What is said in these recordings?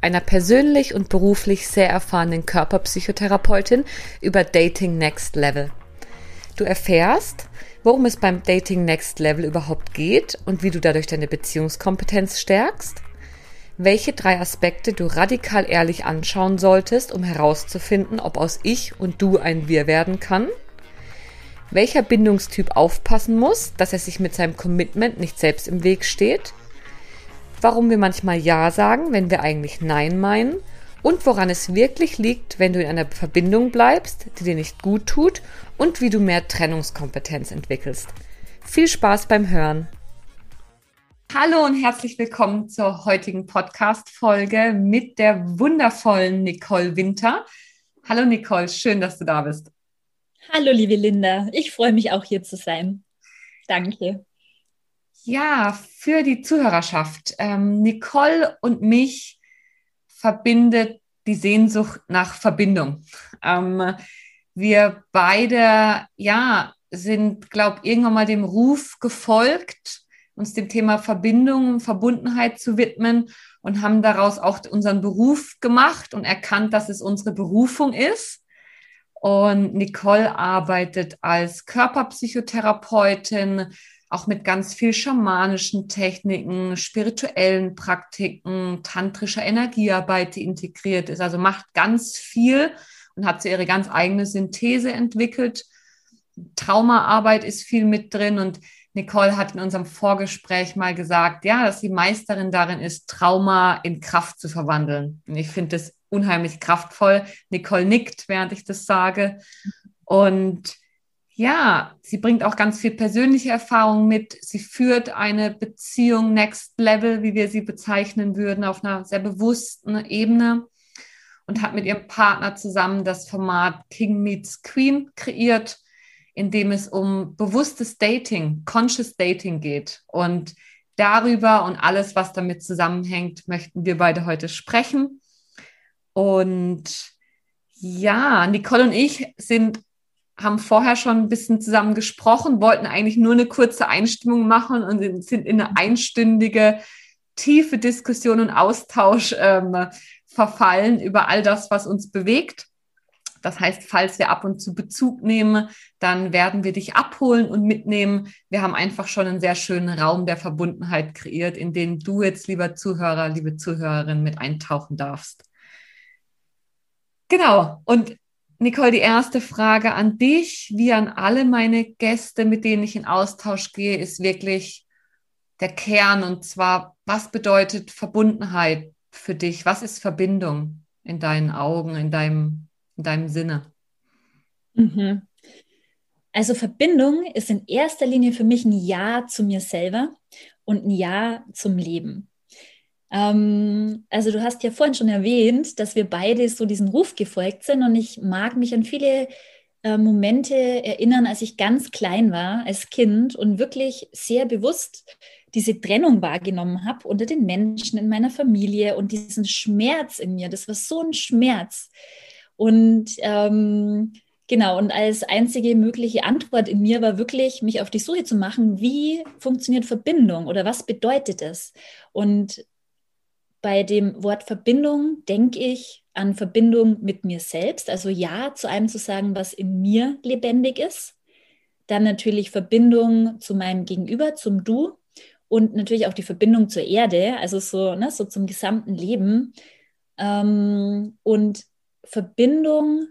einer persönlich und beruflich sehr erfahrenen Körperpsychotherapeutin, über Dating Next Level. Du erfährst, worum es beim Dating Next Level überhaupt geht und wie du dadurch deine Beziehungskompetenz stärkst, welche drei Aspekte du radikal ehrlich anschauen solltest, um herauszufinden, ob aus Ich und Du ein Wir werden kann, welcher Bindungstyp aufpassen muss, dass er sich mit seinem Commitment nicht selbst im Weg steht, warum wir manchmal Ja sagen, wenn wir eigentlich Nein meinen und woran es wirklich liegt, wenn du in einer Verbindung bleibst, die dir nicht gut tut und wie du mehr Trennungskompetenz entwickelst. Viel Spaß beim Hören. Hallo und herzlich willkommen zur heutigen Podcast-Folge mit der wundervollen Nicole Winter. Hallo Nicole, schön, dass du da bist. Hallo liebe Linda, ich freue mich auch hier zu sein. Danke. Ja, für die Zuhörerschaft. Ähm, Nicole und mich verbindet die Sehnsucht nach Verbindung. Ähm, wir beide, ja, sind, glaube ich, irgendwann mal dem Ruf gefolgt, uns dem Thema Verbindung und Verbundenheit zu widmen und haben daraus auch unseren Beruf gemacht und erkannt, dass es unsere Berufung ist. Und Nicole arbeitet als Körperpsychotherapeutin, auch mit ganz viel schamanischen Techniken, spirituellen Praktiken, tantrischer Energiearbeit, integriert ist. Also macht ganz viel und hat so ihre ganz eigene Synthese entwickelt. Traumaarbeit ist viel mit drin und Nicole hat in unserem Vorgespräch mal gesagt, ja, dass sie Meisterin darin ist, Trauma in Kraft zu verwandeln. Und ich finde das unheimlich kraftvoll. Nicole nickt, während ich das sage. Und ja, sie bringt auch ganz viel persönliche Erfahrung mit. Sie führt eine Beziehung Next Level, wie wir sie bezeichnen würden, auf einer sehr bewussten Ebene und hat mit ihrem Partner zusammen das Format King Meets Queen kreiert, in dem es um bewusstes Dating, Conscious Dating geht. Und darüber und alles, was damit zusammenhängt, möchten wir beide heute sprechen. Und ja, Nicole und ich sind haben vorher schon ein bisschen zusammen gesprochen, wollten eigentlich nur eine kurze Einstimmung machen und sind in eine einstündige, tiefe Diskussion und Austausch ähm, verfallen über all das, was uns bewegt. Das heißt, falls wir ab und zu Bezug nehmen, dann werden wir dich abholen und mitnehmen. Wir haben einfach schon einen sehr schönen Raum der Verbundenheit kreiert, in den du jetzt, lieber Zuhörer, liebe Zuhörerin, mit eintauchen darfst. Genau. Und Nicole, die erste Frage an dich, wie an alle meine Gäste, mit denen ich in Austausch gehe, ist wirklich der Kern. Und zwar, was bedeutet Verbundenheit für dich? Was ist Verbindung in deinen Augen, in deinem, in deinem Sinne? Mhm. Also Verbindung ist in erster Linie für mich ein Ja zu mir selber und ein Ja zum Leben. Ähm, also du hast ja vorhin schon erwähnt, dass wir beide so diesen Ruf gefolgt sind und ich mag mich an viele äh, Momente erinnern, als ich ganz klein war, als Kind und wirklich sehr bewusst diese Trennung wahrgenommen habe unter den Menschen in meiner Familie und diesen Schmerz in mir. Das war so ein Schmerz. Und ähm, Genau, und als einzige mögliche Antwort in mir war wirklich, mich auf die Suche zu machen, wie funktioniert Verbindung oder was bedeutet es? Und bei dem Wort Verbindung denke ich an Verbindung mit mir selbst, also Ja zu einem zu sagen, was in mir lebendig ist. Dann natürlich Verbindung zu meinem Gegenüber, zum Du und natürlich auch die Verbindung zur Erde, also so, ne, so zum gesamten Leben. Ähm, und Verbindung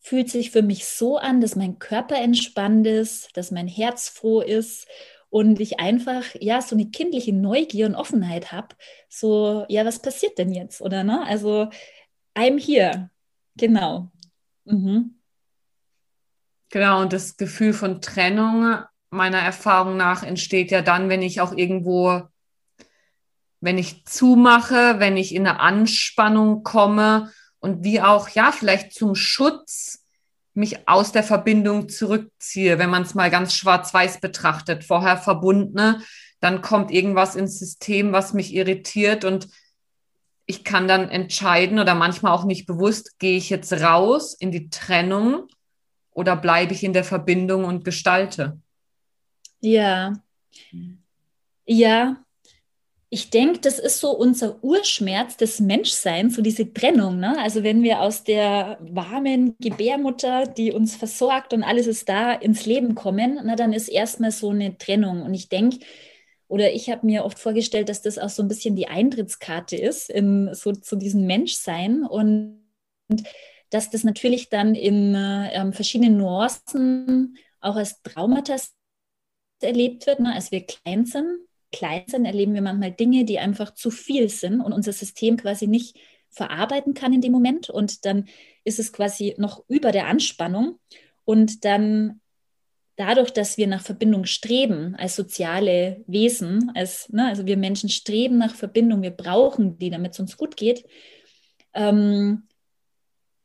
fühlt sich für mich so an, dass mein Körper entspannt ist, dass mein Herz froh ist und ich einfach ja so eine kindliche Neugier und Offenheit habe, so ja, was passiert denn jetzt oder ne? Also I'm here. Genau. Mhm. Genau, und das Gefühl von Trennung meiner Erfahrung nach entsteht ja dann, wenn ich auch irgendwo wenn ich zumache, wenn ich in eine Anspannung komme und wie auch, ja, vielleicht zum Schutz mich aus der Verbindung zurückziehe, wenn man es mal ganz schwarz-weiß betrachtet. Vorher verbundene, dann kommt irgendwas ins System, was mich irritiert und ich kann dann entscheiden oder manchmal auch nicht bewusst, gehe ich jetzt raus in die Trennung oder bleibe ich in der Verbindung und gestalte? Ja. Ja, ich denke, das ist so unser Urschmerz des Menschseins, so diese Trennung. Ne? Also wenn wir aus der warmen Gebärmutter, die uns versorgt und alles ist da, ins Leben kommen, na, dann ist erstmal so eine Trennung. Und ich denke, oder ich habe mir oft vorgestellt, dass das auch so ein bisschen die Eintrittskarte ist in so zu diesem Menschsein und, dass das natürlich dann in äh, verschiedenen Nuancen auch als Traumata erlebt wird, ne? als wir klein sind klein sind, erleben wir manchmal Dinge, die einfach zu viel sind und unser System quasi nicht verarbeiten kann in dem Moment. Und dann ist es quasi noch über der Anspannung. Und dann dadurch, dass wir nach Verbindung streben als soziale Wesen, als, ne, also wir Menschen streben nach Verbindung, wir brauchen die, damit es uns gut geht, ähm,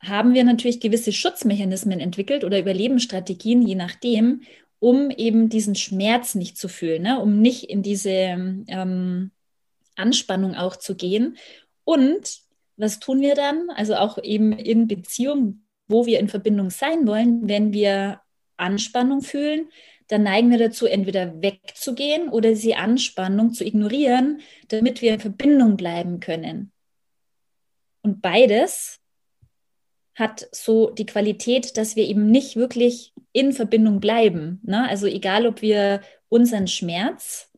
haben wir natürlich gewisse Schutzmechanismen entwickelt oder Überlebensstrategien, je nachdem um eben diesen Schmerz nicht zu fühlen, ne? um nicht in diese ähm, Anspannung auch zu gehen. Und was tun wir dann? Also auch eben in Beziehung, wo wir in Verbindung sein wollen, wenn wir Anspannung fühlen, dann neigen wir dazu, entweder wegzugehen oder diese Anspannung zu ignorieren, damit wir in Verbindung bleiben können. Und beides hat so die Qualität, dass wir eben nicht wirklich in Verbindung bleiben. Ne? Also egal, ob wir unseren Schmerz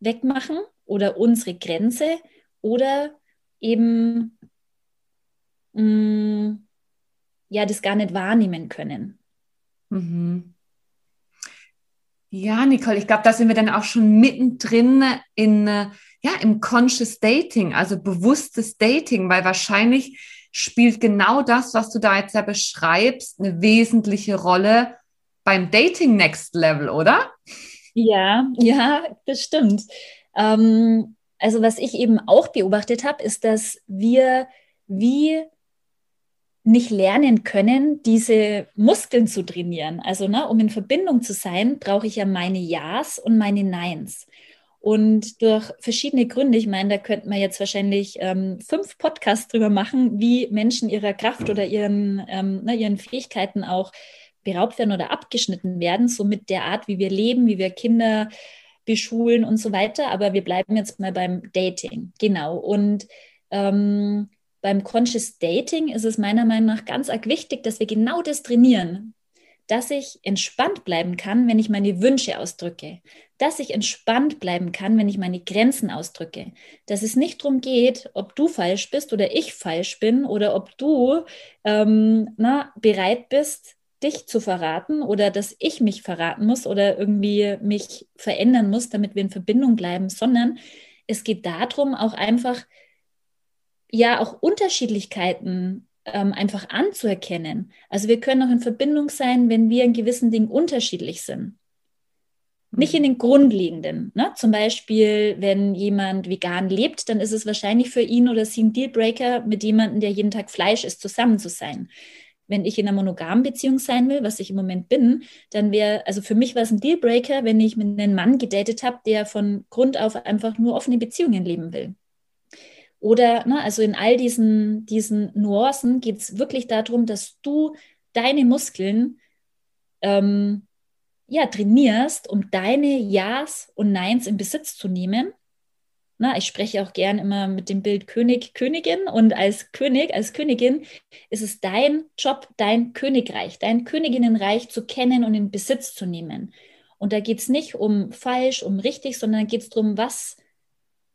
wegmachen oder unsere Grenze oder eben mh, mm, ja das gar nicht wahrnehmen können. Mhm. Ja, Nicole, ich glaube, da sind wir dann auch schon mittendrin in ja im Conscious Dating, also bewusstes Dating, weil wahrscheinlich spielt genau das, was du da jetzt ja beschreibst, eine wesentliche Rolle beim Dating Next Level, oder? Ja, ja, das stimmt. Ähm, also was ich eben auch beobachtet habe, ist, dass wir wie nicht lernen können, diese Muskeln zu trainieren. Also, ne, um in Verbindung zu sein, brauche ich ja meine Ja's und meine Neins. Und durch verschiedene Gründe, ich meine, da könnte man jetzt wahrscheinlich ähm, fünf Podcasts drüber machen, wie Menschen ihrer Kraft oder ihren, ähm, ne, ihren Fähigkeiten auch beraubt werden oder abgeschnitten werden, so mit der Art, wie wir leben, wie wir Kinder beschulen und so weiter. Aber wir bleiben jetzt mal beim Dating. Genau. Und ähm, beim Conscious Dating ist es meiner Meinung nach ganz arg wichtig, dass wir genau das trainieren dass ich entspannt bleiben kann, wenn ich meine Wünsche ausdrücke, dass ich entspannt bleiben kann, wenn ich meine Grenzen ausdrücke, dass es nicht darum geht, ob du falsch bist oder ich falsch bin oder ob du ähm, na, bereit bist, dich zu verraten oder dass ich mich verraten muss oder irgendwie mich verändern muss, damit wir in Verbindung bleiben, sondern es geht darum, auch einfach ja auch Unterschiedlichkeiten ähm, einfach anzuerkennen. Also wir können auch in Verbindung sein, wenn wir in gewissen Dingen unterschiedlich sind. Nicht in den grundlegenden. Ne? Zum Beispiel, wenn jemand vegan lebt, dann ist es wahrscheinlich für ihn oder sie ein Dealbreaker, mit jemandem, der jeden Tag Fleisch isst, zusammen zu sein. Wenn ich in einer monogamen Beziehung sein will, was ich im Moment bin, dann wäre, also für mich war es ein Dealbreaker, wenn ich mit einem Mann gedatet habe, der von Grund auf einfach nur offene Beziehungen leben will. Oder, ne, also in all diesen, diesen Nuancen geht es wirklich darum, dass du deine Muskeln ähm, ja, trainierst, um deine Ja's und Neins in Besitz zu nehmen. Na, ich spreche auch gern immer mit dem Bild König, Königin und als König, als Königin ist es dein Job, dein Königreich, dein Königinnenreich zu kennen und in Besitz zu nehmen. Und da geht es nicht um falsch, um richtig, sondern geht es darum, was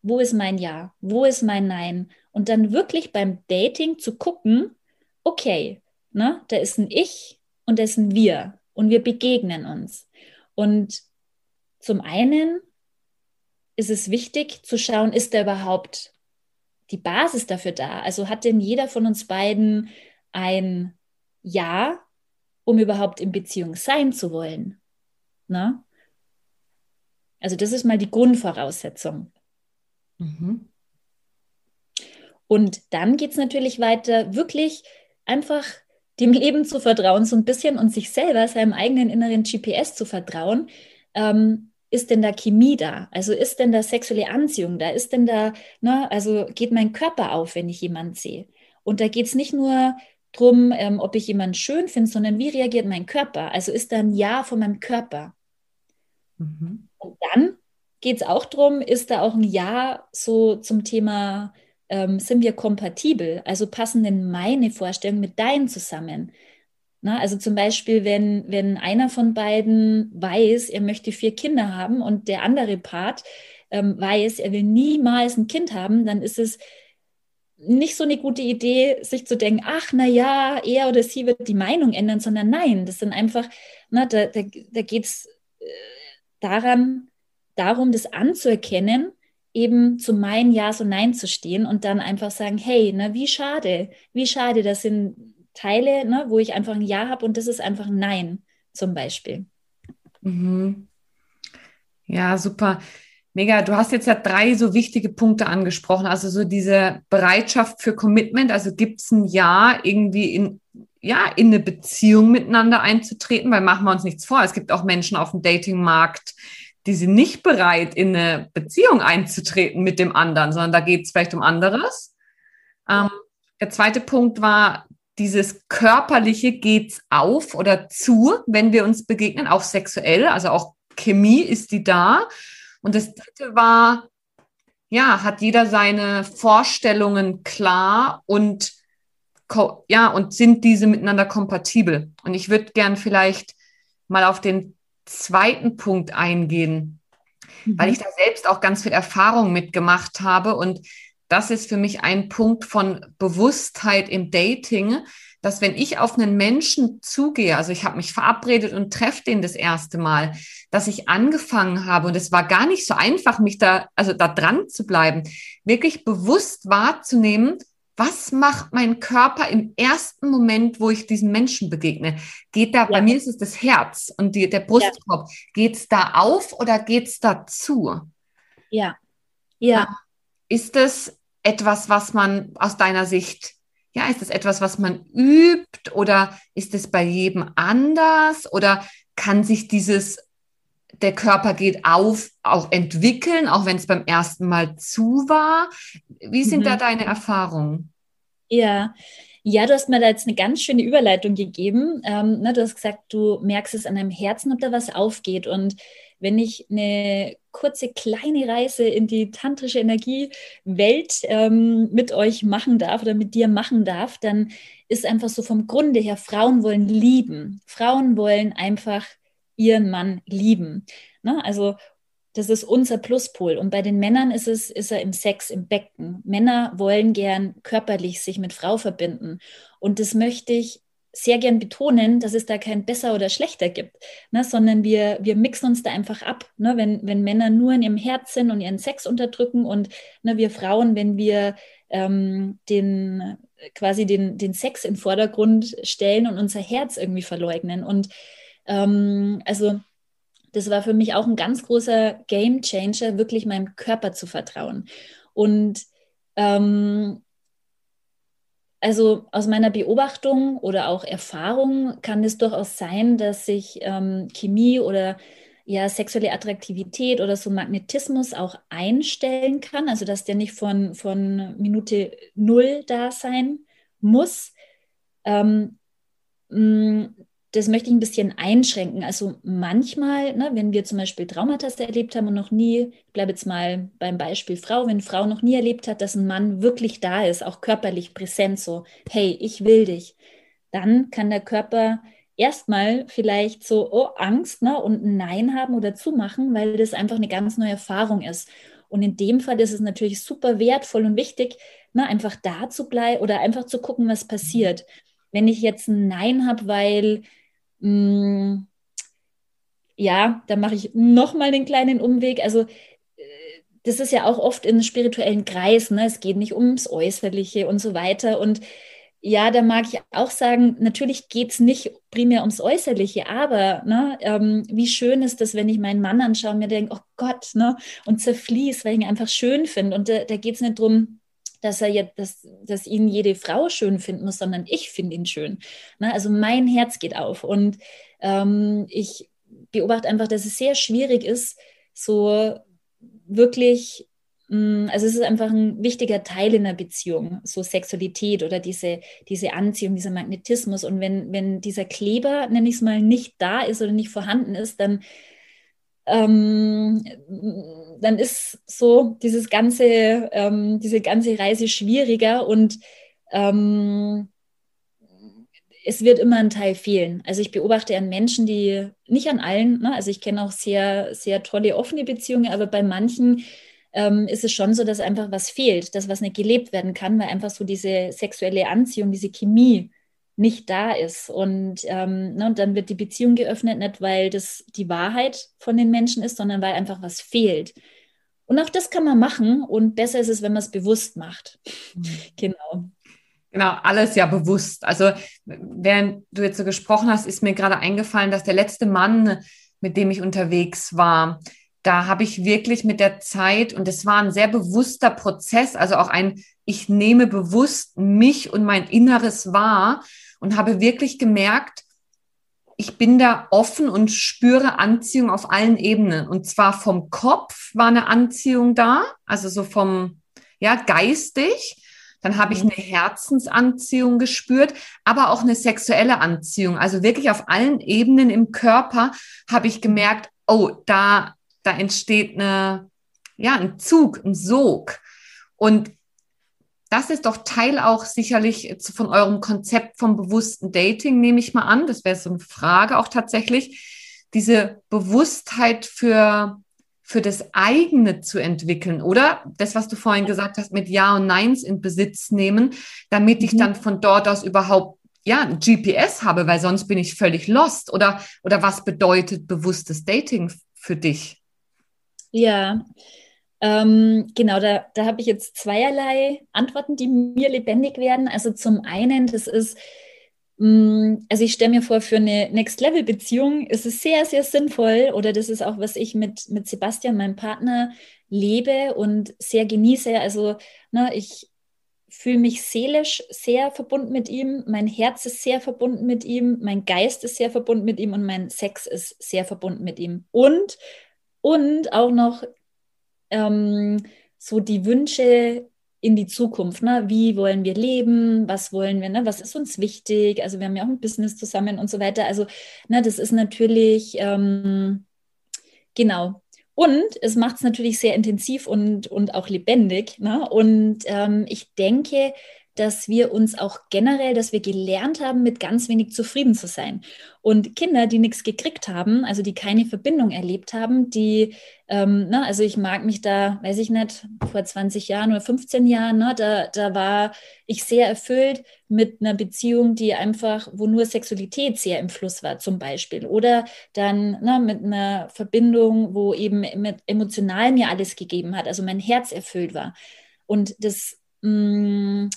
wo ist mein Ja, wo ist mein Nein? Und dann wirklich beim Dating zu gucken, okay, ne, da ist ein Ich und da ist ein Wir und wir begegnen uns. Und zum einen ist es wichtig zu schauen, ist da überhaupt die Basis dafür da? Also hat denn jeder von uns beiden ein Ja, um überhaupt in Beziehung sein zu wollen? Ne? Also das ist mal die Grundvoraussetzung. Mhm. Und dann geht es natürlich weiter, wirklich einfach dem Leben zu vertrauen, so ein bisschen und sich selber, seinem eigenen inneren GPS zu vertrauen. Ähm, ist denn da Chemie da? Also ist denn da sexuelle Anziehung da? Ist denn da, ne, also geht mein Körper auf, wenn ich jemanden sehe? Und da geht es nicht nur darum, ähm, ob ich jemanden schön finde, sondern wie reagiert mein Körper? Also ist da ein Ja von meinem Körper? Mhm. Und dann geht es auch darum, ist da auch ein Ja so zum Thema ähm, sind wir kompatibel? Also passen denn meine Vorstellungen mit deinen zusammen? Na, also zum Beispiel, wenn, wenn einer von beiden weiß, er möchte vier Kinder haben und der andere Part ähm, weiß, er will niemals ein Kind haben, dann ist es nicht so eine gute Idee, sich zu denken, ach, na ja, er oder sie wird die Meinung ändern, sondern nein, das sind einfach, na, da, da, da geht es äh, daran, darum, das anzuerkennen eben zu meinen Ja so Nein zu stehen und dann einfach sagen, hey, ne, wie schade, wie schade, das sind Teile, ne, wo ich einfach ein Ja habe und das ist einfach ein Nein zum Beispiel. Mhm. Ja, super. Mega, du hast jetzt ja drei so wichtige Punkte angesprochen. Also so diese Bereitschaft für Commitment. Also gibt es ein Ja irgendwie in, ja, in eine Beziehung miteinander einzutreten, weil machen wir uns nichts vor. Es gibt auch Menschen auf dem Datingmarkt, die sind nicht bereit, in eine Beziehung einzutreten mit dem anderen, sondern da geht es vielleicht um anderes. Ähm, der zweite Punkt war, dieses körperliche geht's auf oder zu, wenn wir uns begegnen, auch sexuell, also auch Chemie ist die da. Und das dritte war, ja, hat jeder seine Vorstellungen klar und ja, und sind diese miteinander kompatibel? Und ich würde gern vielleicht mal auf den zweiten Punkt eingehen, mhm. weil ich da selbst auch ganz viel Erfahrung mitgemacht habe. Und das ist für mich ein Punkt von Bewusstheit im Dating, dass wenn ich auf einen Menschen zugehe, also ich habe mich verabredet und treffe den das erste Mal, dass ich angefangen habe und es war gar nicht so einfach, mich da, also da dran zu bleiben, wirklich bewusst wahrzunehmen, was macht mein Körper im ersten Moment, wo ich diesen Menschen begegne? Geht da, ja. bei mir ist es das Herz und die, der Brustkorb, ja. geht es da auf oder geht es da zu? Ja, ja. Ist das etwas, was man aus deiner Sicht, ja, ist das etwas, was man übt oder ist es bei jedem anders oder kann sich dieses der Körper geht auf, auch entwickeln, auch wenn es beim ersten Mal zu war. Wie sind mhm. da deine Erfahrungen? Ja, ja, du hast mir da jetzt eine ganz schöne Überleitung gegeben. Ähm, ne, du hast gesagt, du merkst es an deinem Herzen, ob da was aufgeht. Und wenn ich eine kurze kleine Reise in die tantrische Energiewelt ähm, mit euch machen darf oder mit dir machen darf, dann ist einfach so vom Grunde her, Frauen wollen lieben. Frauen wollen einfach ihren Mann lieben. Ne? Also das ist unser Pluspol. Und bei den Männern ist es, ist er im Sex, im Becken. Männer wollen gern körperlich sich mit Frau verbinden. Und das möchte ich sehr gern betonen, dass es da kein besser oder schlechter gibt, ne, sondern wir, wir mixen uns da einfach ab. Ne, wenn, wenn Männer nur in ihrem Herz sind und ihren Sex unterdrücken und ne, wir Frauen, wenn wir ähm, den quasi den, den Sex im Vordergrund stellen und unser Herz irgendwie verleugnen. Und ähm, also das war für mich auch ein ganz großer Game Changer, wirklich meinem Körper zu vertrauen. Und ähm, also aus meiner Beobachtung oder auch Erfahrung kann es durchaus sein, dass sich ähm, Chemie oder ja sexuelle Attraktivität oder so Magnetismus auch einstellen kann. Also dass der nicht von, von Minute null da sein muss. Ähm, das möchte ich ein bisschen einschränken. Also manchmal, ne, wenn wir zum Beispiel Traumata erlebt haben und noch nie, ich bleibe jetzt mal beim Beispiel Frau, wenn Frau noch nie erlebt hat, dass ein Mann wirklich da ist, auch körperlich präsent, so, hey, ich will dich, dann kann der Körper erstmal vielleicht so, oh, Angst ne, und ein Nein haben oder zumachen, weil das einfach eine ganz neue Erfahrung ist. Und in dem Fall ist es natürlich super wertvoll und wichtig, ne, einfach da zu bleiben oder einfach zu gucken, was passiert. Wenn ich jetzt ein Nein habe, weil mh, mm, ja, da mache ich nochmal den kleinen Umweg. Also äh, das ist ja auch oft in spirituellen Kreisen, ne? es geht nicht ums Äußerliche und so weiter. Und ja, da mag ich auch sagen, natürlich geht es nicht primär ums Äußerliche, aber ne, ähm, wie schön ist das, wenn ich meinen Mann anschaue und mir denke, oh Gott, ne, und zerfließt, weil ich ihn einfach schön finde. Und da, da geht es nicht darum, dass er jetzt, dass, dass ihn jede Frau schön finden muss, sondern ich finde ihn schön. Ne? Also mein Herz geht auf und ähm, ich beobachte einfach, dass es sehr schwierig ist, so wirklich, mh, mm, also es ist einfach ein wichtiger Teil in einer Beziehung, so Sexualität oder diese, diese Anziehung, dieser Magnetismus. Und wenn, wenn dieser Kleber, nenne ich es mal, nicht da ist oder nicht vorhanden ist, dann ähm, dann ist so dieses ganze, ähm, diese ganze Reise schwieriger und ähm, es wird immer ein Teil fehlen. Also ich beobachte an Menschen, die nicht an allen, ne? also ich kenne auch sehr, sehr tolle offene Beziehungen, aber bei manchen ähm, ist es schon so, dass einfach was fehlt, dass was nicht gelebt werden kann, weil einfach so diese sexuelle Anziehung, diese Chemie nicht da ist. Und, ähm, ne, und dann wird die Beziehung geöffnet, nicht weil das die Wahrheit von den Menschen ist, sondern weil einfach was fehlt. Und auch das kann man machen und besser ist es, wenn man es bewusst macht. Mhm. Genau. Genau, alles ja bewusst. Also während du jetzt so gesprochen hast, ist mir gerade eingefallen, dass der letzte Mann, mit dem ich unterwegs war, da habe ich wirklich mit der Zeit, und es war ein sehr bewusster Prozess, also auch ein, ich nehme bewusst mich und mein Inneres wahr und habe wirklich gemerkt, ich bin da offen und spüre Anziehung auf allen Ebenen. Und zwar vom Kopf war eine Anziehung da, also so vom, ja, geistig. Dann habe ich mhm. eine Herzensanziehung gespürt, aber auch eine sexuelle Anziehung. Also wirklich auf allen Ebenen im Körper habe ich gemerkt, oh, da, da entsteht eine, ja, ein Zug, ein Sog. Und das ist doch Teil auch sicherlich von eurem Konzept vom bewussten Dating, nehme ich mal an. Das wäre so eine Frage auch tatsächlich. Diese Bewusstheit für, für das eigene zu entwickeln, oder? Das, was du vorhin gesagt hast, mit Ja und Neins in Besitz nehmen, damit mhm. ich dann von dort aus überhaupt ja, ein GPS habe, weil sonst bin ich völlig lost. Oder, oder was bedeutet bewusstes Dating für dich? Ja, ähm, genau, da, da habe ich jetzt zweierlei Antworten, die mir lebendig werden. Also zum einen, das ist, mh, mm, also ich stelle mir vor, für eine Next-Level-Beziehung ist es sehr, sehr sinnvoll oder das ist auch, was ich mit, mit Sebastian, meinem Partner, lebe und sehr genieße. Also ne, ich fühle mich seelisch sehr verbunden mit ihm, mein Herz ist sehr verbunden mit ihm, mein Geist ist sehr verbunden mit ihm und mein Sex ist sehr verbunden mit ihm. Und und auch noch ähm, so die Wünsche in die Zukunft. Ne? Wie wollen wir leben? Was wollen wir? Ne? Was ist uns wichtig? Also wir haben ja auch ein Business zusammen und so weiter. Also ne, das ist natürlich ähm, genau. Und es macht es natürlich sehr intensiv und, und auch lebendig. Ne? Und ähm, ich denke, dass wir uns auch generell, dass wir gelernt haben, mit ganz wenig zufrieden zu sein. Und Kinder, die nichts gekriegt haben, also die keine Verbindung erlebt haben, die, ähm, na, ne, also ich mag mich da, weiß ich nicht, vor 20 Jahren oder 15 Jahren, ne, da, da war ich sehr erfüllt mit einer Beziehung, die einfach, wo nur Sexualität sehr im Fluss war, zum Beispiel. Oder dann na, ne, mit einer Verbindung, wo eben mit emotional mir alles gegeben hat, also mein Herz erfüllt war. Und das, mh, mm,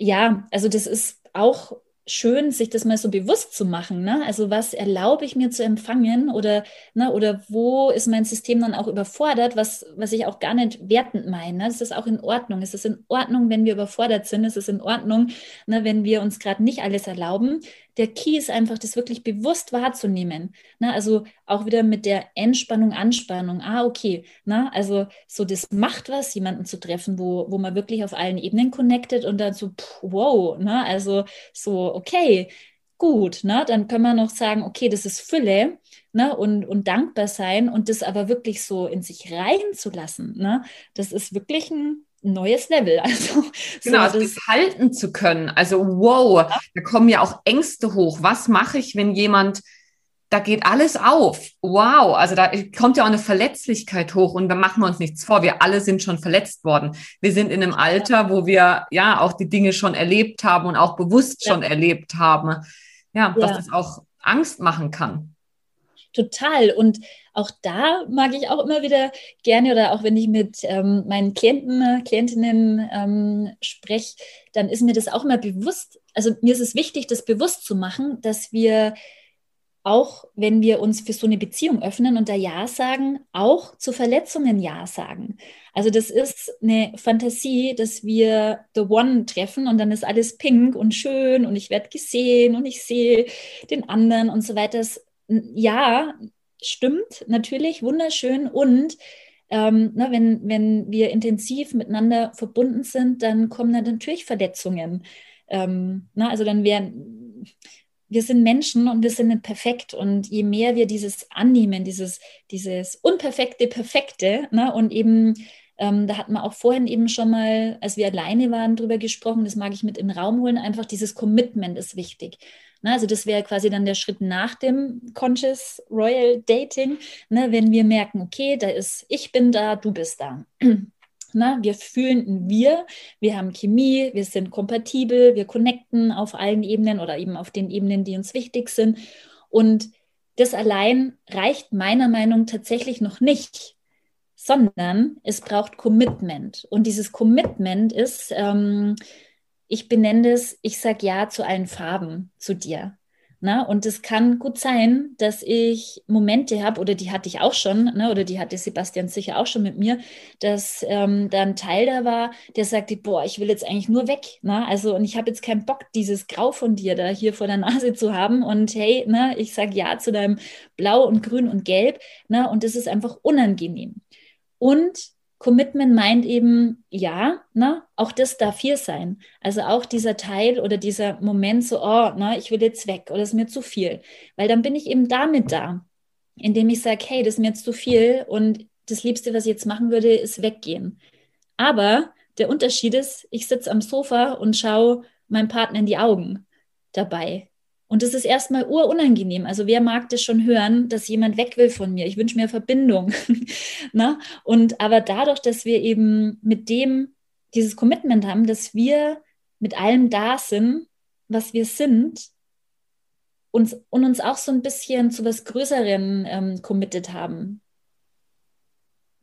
ja, also das ist auch schön, sich das mal so bewusst zu machen. Ne? Also was erlaube ich mir zu empfangen oder, ne, oder wo ist mein System dann auch überfordert, was, was ich auch gar nicht wertend meine. Ne? Das ist auch in Ordnung. Es ist in Ordnung, wenn wir überfordert sind. Es ist in Ordnung, ne, wenn wir uns gerade nicht alles erlauben der Key ist einfach, das wirklich bewusst wahrzunehmen. Na, also auch wieder mit der Entspannung, Anspannung. Ah, okay. Na, also so, das macht was, jemanden zu treffen, wo, wo man wirklich auf allen Ebenen connected und dann so, pff, wow, na, also so, okay, gut, na, dann können wir noch sagen, okay, das ist Fülle. Ne, und, und dankbar sein und das aber wirklich so in sich reinzulassen, ne, das ist wirklich ein, neues Level. Also, genau, so, also das halten zu können. Also, wow, ja. da kommen ja auch Ängste hoch. Was mache ich, wenn jemand, da geht alles auf? Wow, also da kommt ja auch eine Verletzlichkeit hoch und da machen wir uns nichts vor. Wir alle sind schon verletzt worden. Wir sind in einem Alter, wo wir ja auch die Dinge schon erlebt haben und auch bewusst ja. schon erlebt haben. Ja, ja, dass das auch Angst machen kann. Total. Und auch da mag ich auch immer wieder gerne oder auch wenn ich mit ähm, meinen Klienten, Klientinnen ähm, spreche, dann ist mir das auch immer bewusst, also mir ist es wichtig, das bewusst zu machen, dass wir auch wenn wir uns für so eine Beziehung öffnen und da Ja sagen, auch zu Verletzungen Ja sagen. Also das ist eine Fantasie, dass wir The One treffen und dann ist alles pink und schön und ich werde gesehen und ich sehe den anderen und so weiter. Das, ja, stimmt, natürlich, wunderschön und ähm, na, wenn, wenn wir intensiv miteinander verbunden sind, dann kommen dann natürlich Verletzungen. Ähm, na, also dann werden wir sind Menschen und wir sind nicht perfekt. Und je mehr wir dieses annehmen, dieses, dieses Unperfekte, Perfekte, ne, und eben, ähm, da hatten wir auch vorhin eben schon mal, als wir alleine waren, drüber gesprochen, das mag ich mit in den Raum holen, einfach dieses Commitment ist wichtig. Ne, also das wäre quasi dann der Schritt nach dem Conscious Royal Dating, ne, wenn wir merken, okay, da ist, ich bin da, du bist da. Na, wir fühlen wir, wir haben Chemie, wir sind kompatibel, wir connecten auf allen Ebenen oder eben auf den Ebenen, die uns wichtig sind. Und das allein reicht meiner Meinung nach tatsächlich noch nicht, sondern es braucht Commitment. Und dieses Commitment ist, ähm, ich benenne es, ich sage Ja zu allen Farben zu dir. Na, und es kann gut sein, dass ich Momente habe, oder die hatte ich auch schon, ne, oder die hatte Sebastian sicher auch schon mit mir, dass ähm, da ein Teil da war, der sagte, boah, ich will jetzt eigentlich nur weg. Ne? Also, und ich habe jetzt keinen Bock, dieses Grau von dir da hier vor der Nase zu haben. Und hey, ne, ich sage ja zu deinem Blau und Grün und Gelb. Ne, und das ist einfach unangenehm. Und Commitment meint eben, ja, ne, auch das darf hier sein. Also auch dieser Teil oder dieser Moment so, oh, ne, ich will jetzt weg oder ist mir zu viel. Weil dann bin ich eben damit da, indem ich sage, hey, das ist mir jetzt zu viel und das Liebste, was ich jetzt machen würde, ist weggehen. Aber der Unterschied ist, ich sitze am Sofa und schaue meinem Partner in die Augen dabei. Und das ist erstmal urunangenehm. Also wer mag das schon hören, dass jemand weg will von mir? Ich wünsche mir Verbindung. Na? Ne? Und aber dadurch, dass wir eben mit dem dieses Commitment haben, dass wir mit allem da sind, was wir sind, uns, und uns auch so ein bisschen zu was Größerem ähm, committed haben,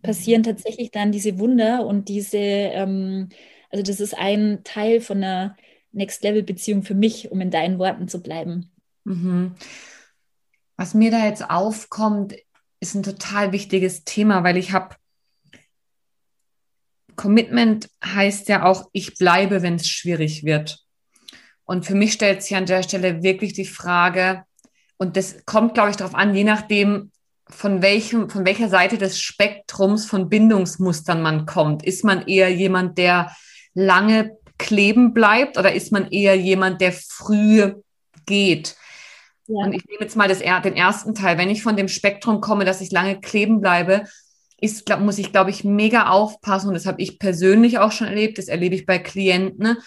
passieren tatsächlich dann diese Wunder und diese, ähm, also das ist ein Teil von einer Next-Level-Beziehung für mich, um in deinen Worten zu bleiben? Mhm. Was mir da jetzt aufkommt, ist ein total wichtiges Thema, weil ich habe Commitment heißt ja auch, ich bleibe, wenn es schwierig wird. Und für mich stellt sich an der Stelle wirklich die Frage, und das kommt, glaube ich, darauf an, je nachdem, von welchem, von welcher Seite des Spektrums von Bindungsmustern man kommt. Ist man eher jemand, der lange kleben bleibt oder ist man eher jemand, der früh geht? Ja. Und ich nehme jetzt mal das, den ersten Teil. Wenn ich von dem Spektrum komme, dass ich lange kleben bleibe, ist, glaub, muss ich, glaube ich, mega aufpassen. Und das habe ich persönlich auch schon erlebt. Das erlebe ich bei Klienten,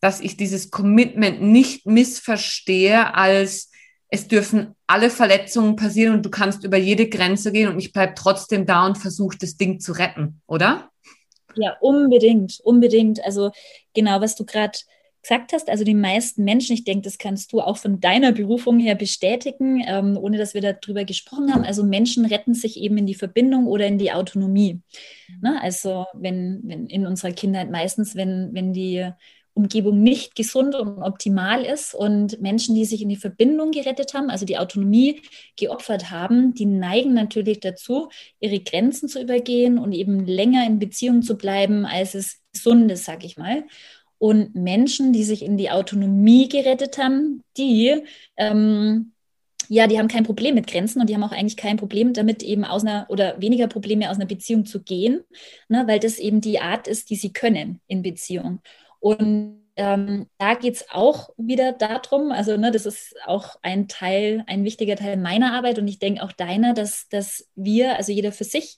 dass ich dieses Commitment nicht missverstehe als es dürfen alle Verletzungen passieren und du kannst über jede Grenze gehen und ich bleibe trotzdem da und versuche das Ding zu retten, oder? Ja, unbedingt, unbedingt. Also genau, was du gerade gesagt hast, also die meisten Menschen, ich denke, das kannst du auch von deiner Berufung her bestätigen, ähm, ohne dass wir darüber gesprochen haben. Also Menschen retten sich eben in die Verbindung oder in die Autonomie. Mhm. Ne? Also wenn, wenn in unserer Kindheit meistens, wenn, wenn die Umgebung nicht gesund und optimal ist und Menschen, die sich in die Verbindung gerettet haben, also die Autonomie geopfert haben, die neigen natürlich dazu, ihre Grenzen zu übergehen und eben länger in Beziehung zu bleiben, als es gesund ist, sage ich mal. Und Menschen, die sich in die Autonomie gerettet haben, die ähm, ja, die haben kein Problem mit Grenzen und die haben auch eigentlich kein Problem damit, eben aus einer oder weniger Probleme aus einer Beziehung zu gehen, ne, weil das eben die Art ist, die sie können in Beziehung. Und ähm, da geht es auch wieder darum, also ne, das ist auch ein Teil, ein wichtiger Teil meiner Arbeit und ich denke auch deiner, dass, dass wir, also jeder für sich,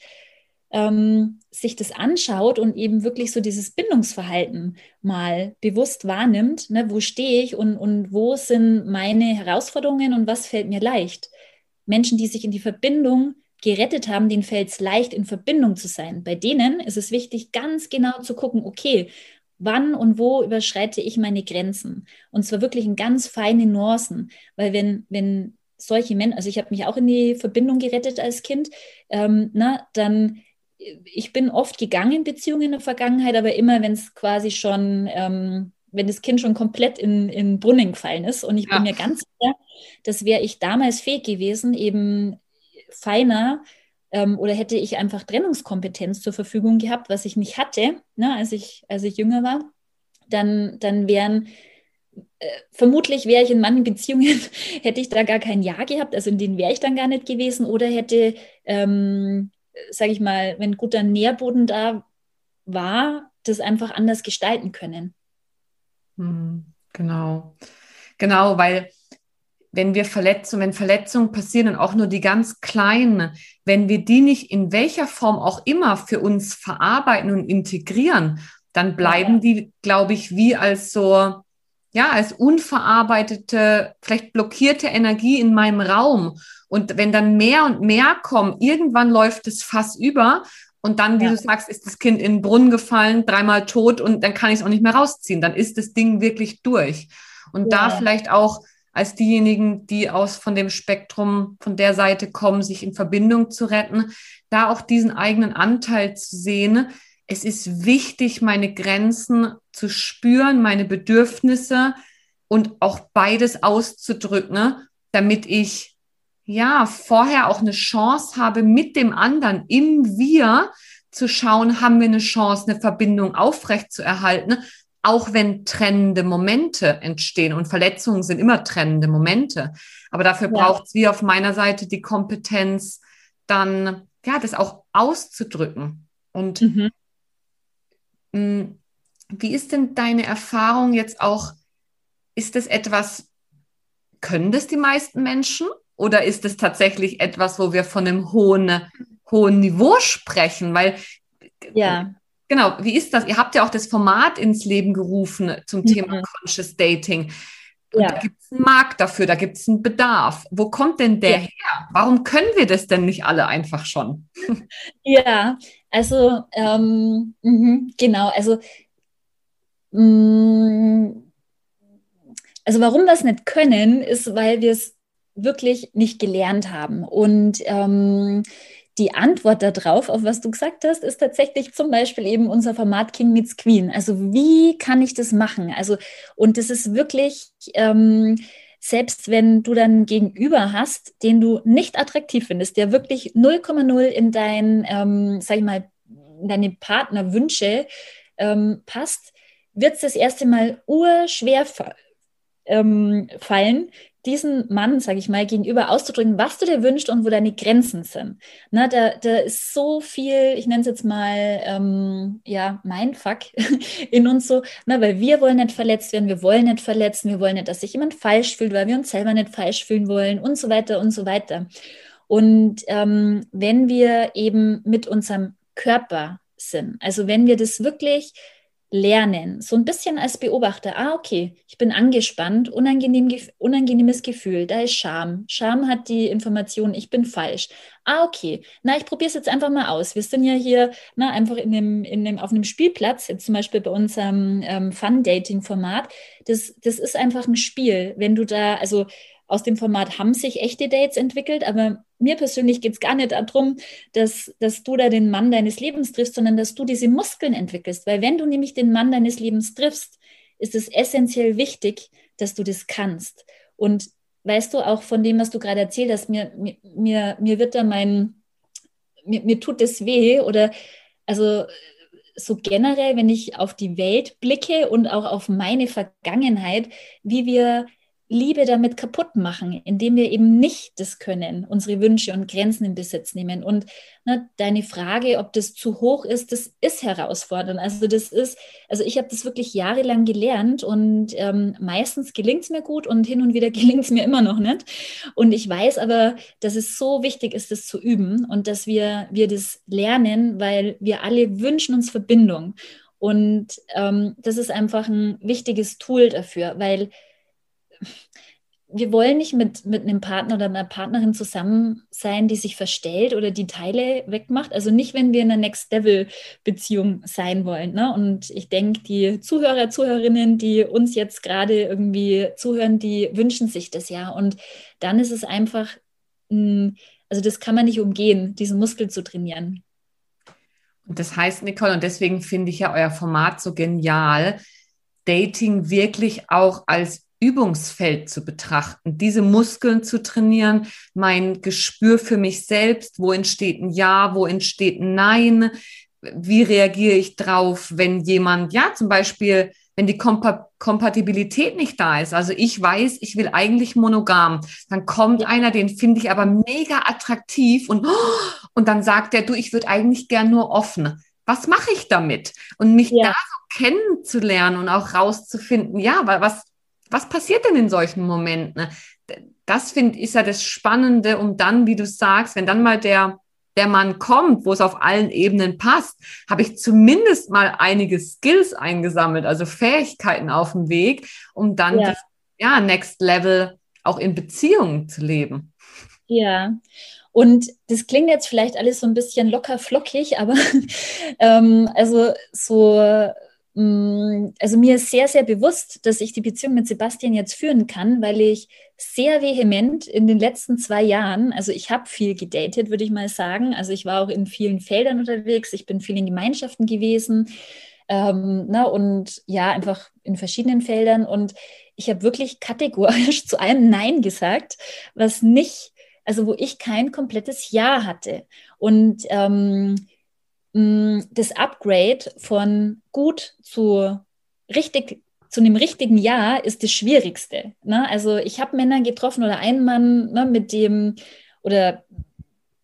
ähm, sich das anschaut und eben wirklich so dieses Bindungsverhalten mal bewusst wahrnimmt, ne, wo stehe ich und, und wo sind meine Herausforderungen und was fällt mir leicht. Menschen, die sich in die Verbindung gerettet haben, denen fällt es leicht, in Verbindung zu sein. Bei denen ist es wichtig, ganz genau zu gucken, okay, wann und wo überschreite ich meine Grenzen? Und zwar wirklich in ganz feine Nuancen, weil wenn, wenn solche Menschen, also ich habe mich auch in die Verbindung gerettet als Kind, ähm, na, dann ich bin oft gegangen in Beziehungen in der Vergangenheit, aber immer, wenn es quasi schon ähm, wenn das Kind schon komplett in, in Brunnen gefallen ist. Und ich ja. bin mir ganz sicher, das wäre ich damals fähig gewesen, eben feiner ähm, oder hätte ich einfach Trennungskompetenz zur Verfügung gehabt, was ich nicht hatte, ne, als, ich, als ich jünger war, dann, dann wären äh, vermutlich wäre ich in manchen Beziehungen, hätte ich da gar kein Ja gehabt, also in denen wäre ich dann gar nicht gewesen oder hätte, ähm, sage ich mal, wenn guter Nährboden da war, das einfach anders gestalten können. Hm, genau, genau, weil wenn wir Verletzungen, wenn Verletzungen passieren und auch nur die ganz kleinen, wenn wir die nicht in welcher Form auch immer für uns verarbeiten und integrieren, dann bleiben die, glaube ich, wie als so, ja, als unverarbeitete, vielleicht blockierte Energie in meinem Raum. Und wenn dann mehr und mehr kommen, irgendwann läuft es fast über und dann, wie ja. du sagst, ist das Kind in den Brunnen gefallen, dreimal tot und dann kann ich es auch nicht mehr rausziehen. Dann ist das Ding wirklich durch. Und ja. da vielleicht auch als diejenigen, die aus von dem Spektrum, von der Seite kommen, sich in Verbindung zu retten, da auch diesen eigenen Anteil zu sehen. Es ist wichtig, meine Grenzen zu spüren, meine Bedürfnisse und auch beides auszudrücken, damit ich ja vorher auch eine Chance habe, mit dem anderen im Wir zu schauen, haben wir eine Chance, eine Verbindung aufrecht zu erhalten, auch wenn trennende Momente entstehen und Verletzungen sind immer trennende Momente. Aber dafür ja. braucht es wie auf meiner Seite die Kompetenz, dann ja, das auch auszudrücken. Und mhm. mh, mm, wie ist denn deine Erfahrung jetzt auch? Ist das etwas, können das die meisten Menschen? Oder ist es tatsächlich etwas, wo wir von einem hohen, hohen Niveau sprechen? Weil ja. Genau, wie ist das? Ihr habt ja auch das Format ins Leben gerufen zum Thema mhm. Conscious Dating. Und ja. da gibt es einen Markt dafür, da gibt es einen Bedarf. Wo kommt denn der ja. her? Warum können wir das denn nicht alle einfach schon? Ja, also ähm, mh, genau, also mh, mm, also warum wir es nicht können, ist, weil wir es wirklich nicht gelernt haben. Und ähm, die Antwort darauf, auf was du gesagt hast, ist tatsächlich zum Beispiel eben unser Format King meets Queen. Also wie kann ich das machen? Also und das ist wirklich ähm, selbst wenn du dann Gegenüber hast, den du nicht attraktiv findest, der wirklich 0,0 in dein, ähm, sag ich mal, deine Partnerwünsche ähm, passt, wird es das erste Mal urschwer ähm, fallen, diesen Mann, sage ich mal, gegenüber auszudrücken, was du dir wünschst und wo deine Grenzen sind. Na, da, da ist so viel, ich nenne es jetzt mal, ähm, ja, Mindfuck in uns so, na, weil wir wollen nicht verletzt werden, wir wollen nicht verletzen, wir wollen nicht, dass sich jemand falsch fühlt, weil wir uns selber nicht falsch fühlen wollen und so weiter und so weiter. Und ähm, wenn wir eben mit unserem Körper sind, also wenn wir das wirklich lernen, so ein bisschen als Beobachter, ah, okay, ich bin angespannt, unangenehm, unangenehmes Gefühl, da ist Scham. Scham hat die Information, ich bin falsch. Ah, okay, na, ich probiere es jetzt einfach mal aus. Wir sind ja hier na, einfach in dem, in dem, auf einem Spielplatz, jetzt zum Beispiel bei unserem ähm, Fun-Dating-Format. Das, das ist einfach ein Spiel. Wenn du da, also aus dem Format haben sich echte Dates entwickelt, aber mir persönlich geht es gar nicht darum, dass, dass du da den Mann deines Lebens triffst, sondern dass du diese Muskeln entwickelst. Weil wenn du nämlich den Mann deines Lebens triffst, ist es essentiell wichtig, dass du das kannst. Und weißt du, auch von dem, was du gerade erzählt hast, mir, mir, mir wird da mein, mir, mir tut das weh oder also so generell, wenn ich auf die Welt blicke und auch auf meine Vergangenheit, wie wir Liebe damit kaputt machen, indem wir eben nicht das können, unsere Wünsche und Grenzen in Besitz nehmen. Und ne, deine Frage, ob das zu hoch ist, das ist herausfordernd. Also das ist, also ich habe das wirklich jahrelang gelernt und ähm, meistens gelingt es mir gut und hin und wieder gelingt es mir immer noch nicht. Und ich weiß aber, dass es so wichtig ist, das zu üben und dass wir, wir das lernen, weil wir alle wünschen uns Verbindung. Und ähm, das ist einfach ein wichtiges Tool dafür, weil wir wollen nicht mit, mit einem Partner oder einer Partnerin zusammen sein, die sich verstellt oder die Teile wegmacht. Also nicht, wenn wir in einer Next-Level-Beziehung sein wollen. Ne? Und ich denke, die Zuhörer, Zuhörerinnen, die uns jetzt gerade irgendwie zuhören, die wünschen sich das ja. Und dann ist es einfach, also das kann man nicht umgehen, diesen Muskel zu trainieren. Und das heißt, Nicole, und deswegen finde ich ja euer Format so genial, Dating wirklich auch als Übungsfeld zu betrachten, diese Muskeln zu trainieren, mein Gespür für mich selbst, wo entsteht ein Ja, wo entsteht ein Nein, wie reagiere ich drauf, wenn jemand, ja, zum Beispiel, wenn die Kompa Kompatibilität nicht da ist. Also ich weiß, ich will eigentlich monogam. Dann kommt einer, den finde ich aber mega attraktiv und, und dann sagt er, du, ich würde eigentlich gern nur offen. Was mache ich damit? Und mich ja. da so kennenzulernen und auch rauszufinden, ja, was, was passiert denn in solchen Momenten? Das finde ich ja das Spannende, um dann, wie du sagst, wenn dann mal der, der Mann kommt, wo es auf allen Ebenen passt, habe ich zumindest mal einige Skills eingesammelt, also Fähigkeiten auf dem Weg, um dann ja, das, ja Next Level auch in Beziehungen zu leben. Ja. Und das klingt jetzt vielleicht alles so ein bisschen locker flockig, aber ähm, also so also mir ist sehr, sehr bewusst, dass ich die Beziehung mit Sebastian jetzt führen kann, weil ich sehr vehement in den letzten zwei Jahren, also ich habe viel gedatet, würde ich mal sagen. Also ich war auch in vielen Feldern unterwegs, ich bin viel in Gemeinschaften gewesen ähm, na, ne, und ja, einfach in verschiedenen Feldern. Und ich habe wirklich kategorisch zu allem Nein gesagt, was nicht, also wo ich kein komplettes Ja hatte. Und ähm, Mm, das Upgrade von gut zu richtig zu einem richtigen Ja ist das Schwierigste. Ne? Also ich habe Männer getroffen oder einen Mann, ne, mit dem, oder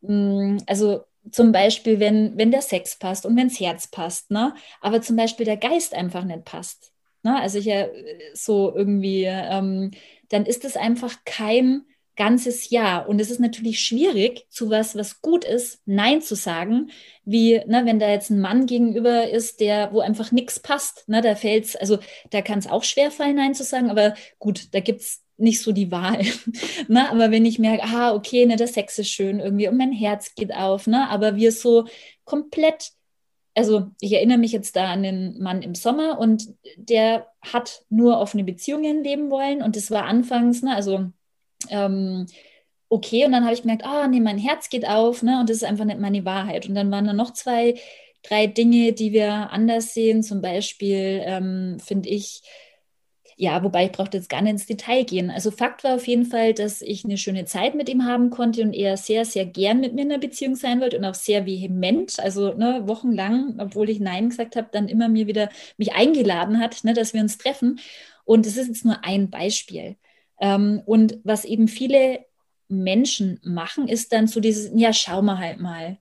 mh, mm, also zum Beispiel, wenn, wenn der Sex passt und wenn das Herz passt, ne? aber zum Beispiel der Geist einfach nicht passt. Ne? Also ich ja so irgendwie, ähm, dann ist es einfach kein ganzes Jahr. Und es ist natürlich schwierig, zu was, was gut ist, Nein zu sagen, wie, ne, wenn da jetzt ein Mann gegenüber ist, der, wo einfach nichts passt, ne, da fällt's, also da kann es auch schwer fallen, Nein zu sagen, aber gut, da gibt es nicht so die Wahl. ne? Aber wenn ich merke, ah, okay, ne, der Sex ist schön irgendwie und mein Herz geht auf, ne? aber wir so komplett, also ich erinnere mich jetzt da an den Mann im Sommer und der hat nur offene Beziehungen leben wollen und das war anfangs, ne, also ähm, okay. Und dann habe ich gemerkt, ah, nee, mein Herz geht auf, ne? Und das ist einfach nicht meine Wahrheit. Und dann waren da noch zwei, drei Dinge, die wir anders sehen. Zum Beispiel ähm, finde ich, ja, wobei ich brauchte jetzt gar nicht ins Detail gehen. Also Fakt war auf jeden Fall, dass ich eine schöne Zeit mit ihm haben konnte und er sehr, sehr gern mit mir in einer Beziehung sein wollte und auch sehr vehement, also ne, wochenlang, obwohl ich Nein gesagt habe, dann immer mir wieder mich eingeladen hat, ne, dass wir uns treffen. Und das ist jetzt nur ein Beispiel. Ähm, und was eben viele Menschen machen, ist dann so dieses, ja, schau mal halt mal.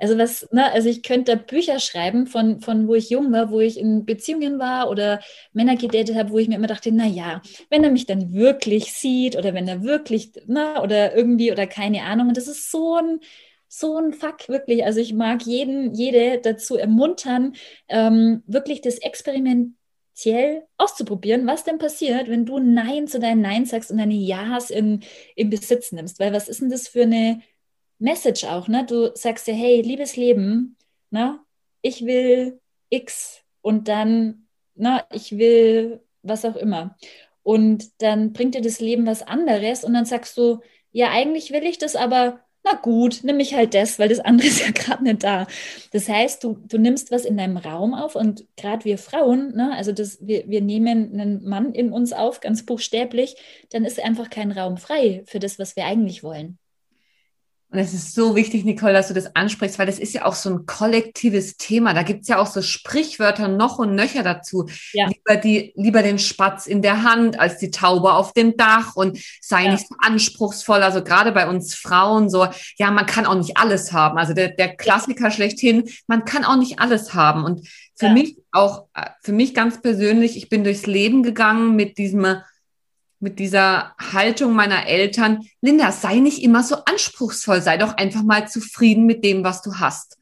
Also was, ne, also ich könnte da Bücher schreiben von, von wo ich jung war, wo ich in Beziehungen war oder Männer gedatet habe, wo ich mir immer dachte, na ja, wenn er mich dann wirklich sieht oder wenn er wirklich, na, oder irgendwie oder keine Ahnung. Und das ist so ein, so ein Fuck, wirklich. Also ich mag jeden, jede dazu ermuntern, ähm, wirklich das Experiment speziell auszuprobieren, was denn passiert, wenn du Nein zu deinen Nein sagst und deine Ja's in, in Besitz nimmst. Weil was ist denn das für eine Message auch? Ne? Du sagst ja, hey, liebes Leben, ne? ich will X und dann, ne, ich will was auch immer. Und dann bringt dir das Leben was anderes und dann sagst du, ja, eigentlich will ich das, aber na gut, nimm ich halt das, weil das andere ist ja gerade nicht da. Das heißt, du, du nimmst was in deinem Raum auf und gerade wir Frauen, ne, also das, wir, wir nehmen einen Mann in uns auf, ganz buchstäblich, dann ist einfach kein Raum frei für das, was wir eigentlich wollen. Und es ist so wichtig, Nicole, dass du das ansprichst, weil das ist ja auch so ein kollektives Thema. Da gibt's ja auch so Sprichwörter noch und nöcher dazu. Ja. Lieber, die, lieber den Spatz in der Hand als die Taube auf dem Dach und sei ja. nicht so anspruchsvoll. Also gerade bei uns Frauen so, ja, man kann auch nicht alles haben. Also der, der Klassiker schlechthin, man kann auch nicht alles haben. Und für ja. mich auch, äh, für mich ganz persönlich, ich bin durchs Leben gegangen mit diesem mit dieser Haltung meiner Eltern, Linda, sei nicht immer so anspruchsvoll, sei doch einfach mal zufrieden mit dem, was du hast.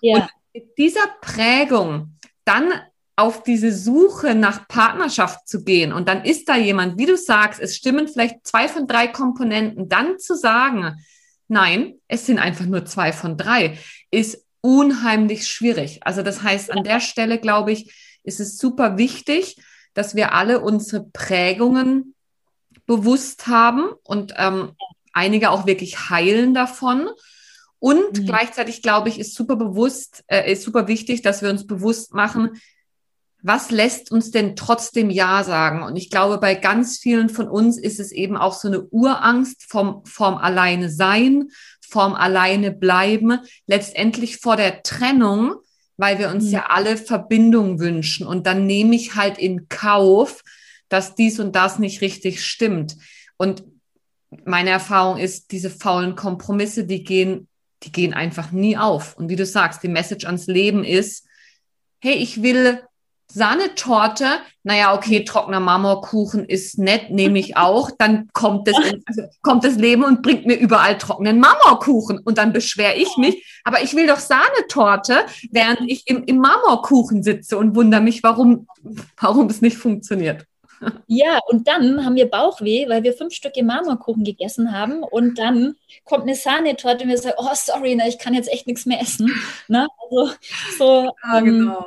Ja. Und mit dieser Prägung dann auf diese Suche nach Partnerschaft zu gehen und dann ist da jemand, wie du sagst, es stimmen vielleicht zwei von drei Komponenten, dann zu sagen, nein, es sind einfach nur zwei von drei, ist unheimlich schwierig. Also das heißt, an der Stelle, glaube ich, ist es super wichtig, dass wir alle unsere Prägungen bewusst haben und ähm, einige auch wirklich heilen davon. Und mhm. gleichzeitig, glaube ich, ist super bewusst, äh, ist super wichtig, dass wir uns bewusst machen, was lässt uns denn trotzdem Ja sagen? Und ich glaube, bei ganz vielen von uns ist es eben auch so eine Urangst vom, vom Alleine sein, vom Alleine bleiben, letztendlich vor der Trennung, weil wir uns mhm. ja alle Verbindung wünschen. Und dann nehme ich halt in Kauf, dass dies und das nicht richtig stimmt. Und meine Erfahrung ist, diese faulen Kompromisse, die gehen, die gehen einfach nie auf. Und wie du sagst, die Message ans Leben ist, hey, ich will Sahnetorte, naja, okay, trockener Marmorkuchen ist nett, nehme ich auch. Dann kommt das, kommt das Leben und bringt mir überall trockenen Marmorkuchen. Und dann beschwere ich mich, aber ich will doch Sahnetorte, während ich im, im Marmorkuchen sitze und wundere mich, warum, warum es nicht funktioniert. Ja, und dann haben wir Bauchweh, weil wir fünf Stücke Marmorkuchen gegessen haben und dann kommt eine Sahnetorte und wir sagen, oh, sorry, ne, ich kann jetzt echt nichts mehr essen. Ne? Also, so, ja, ähm, genau.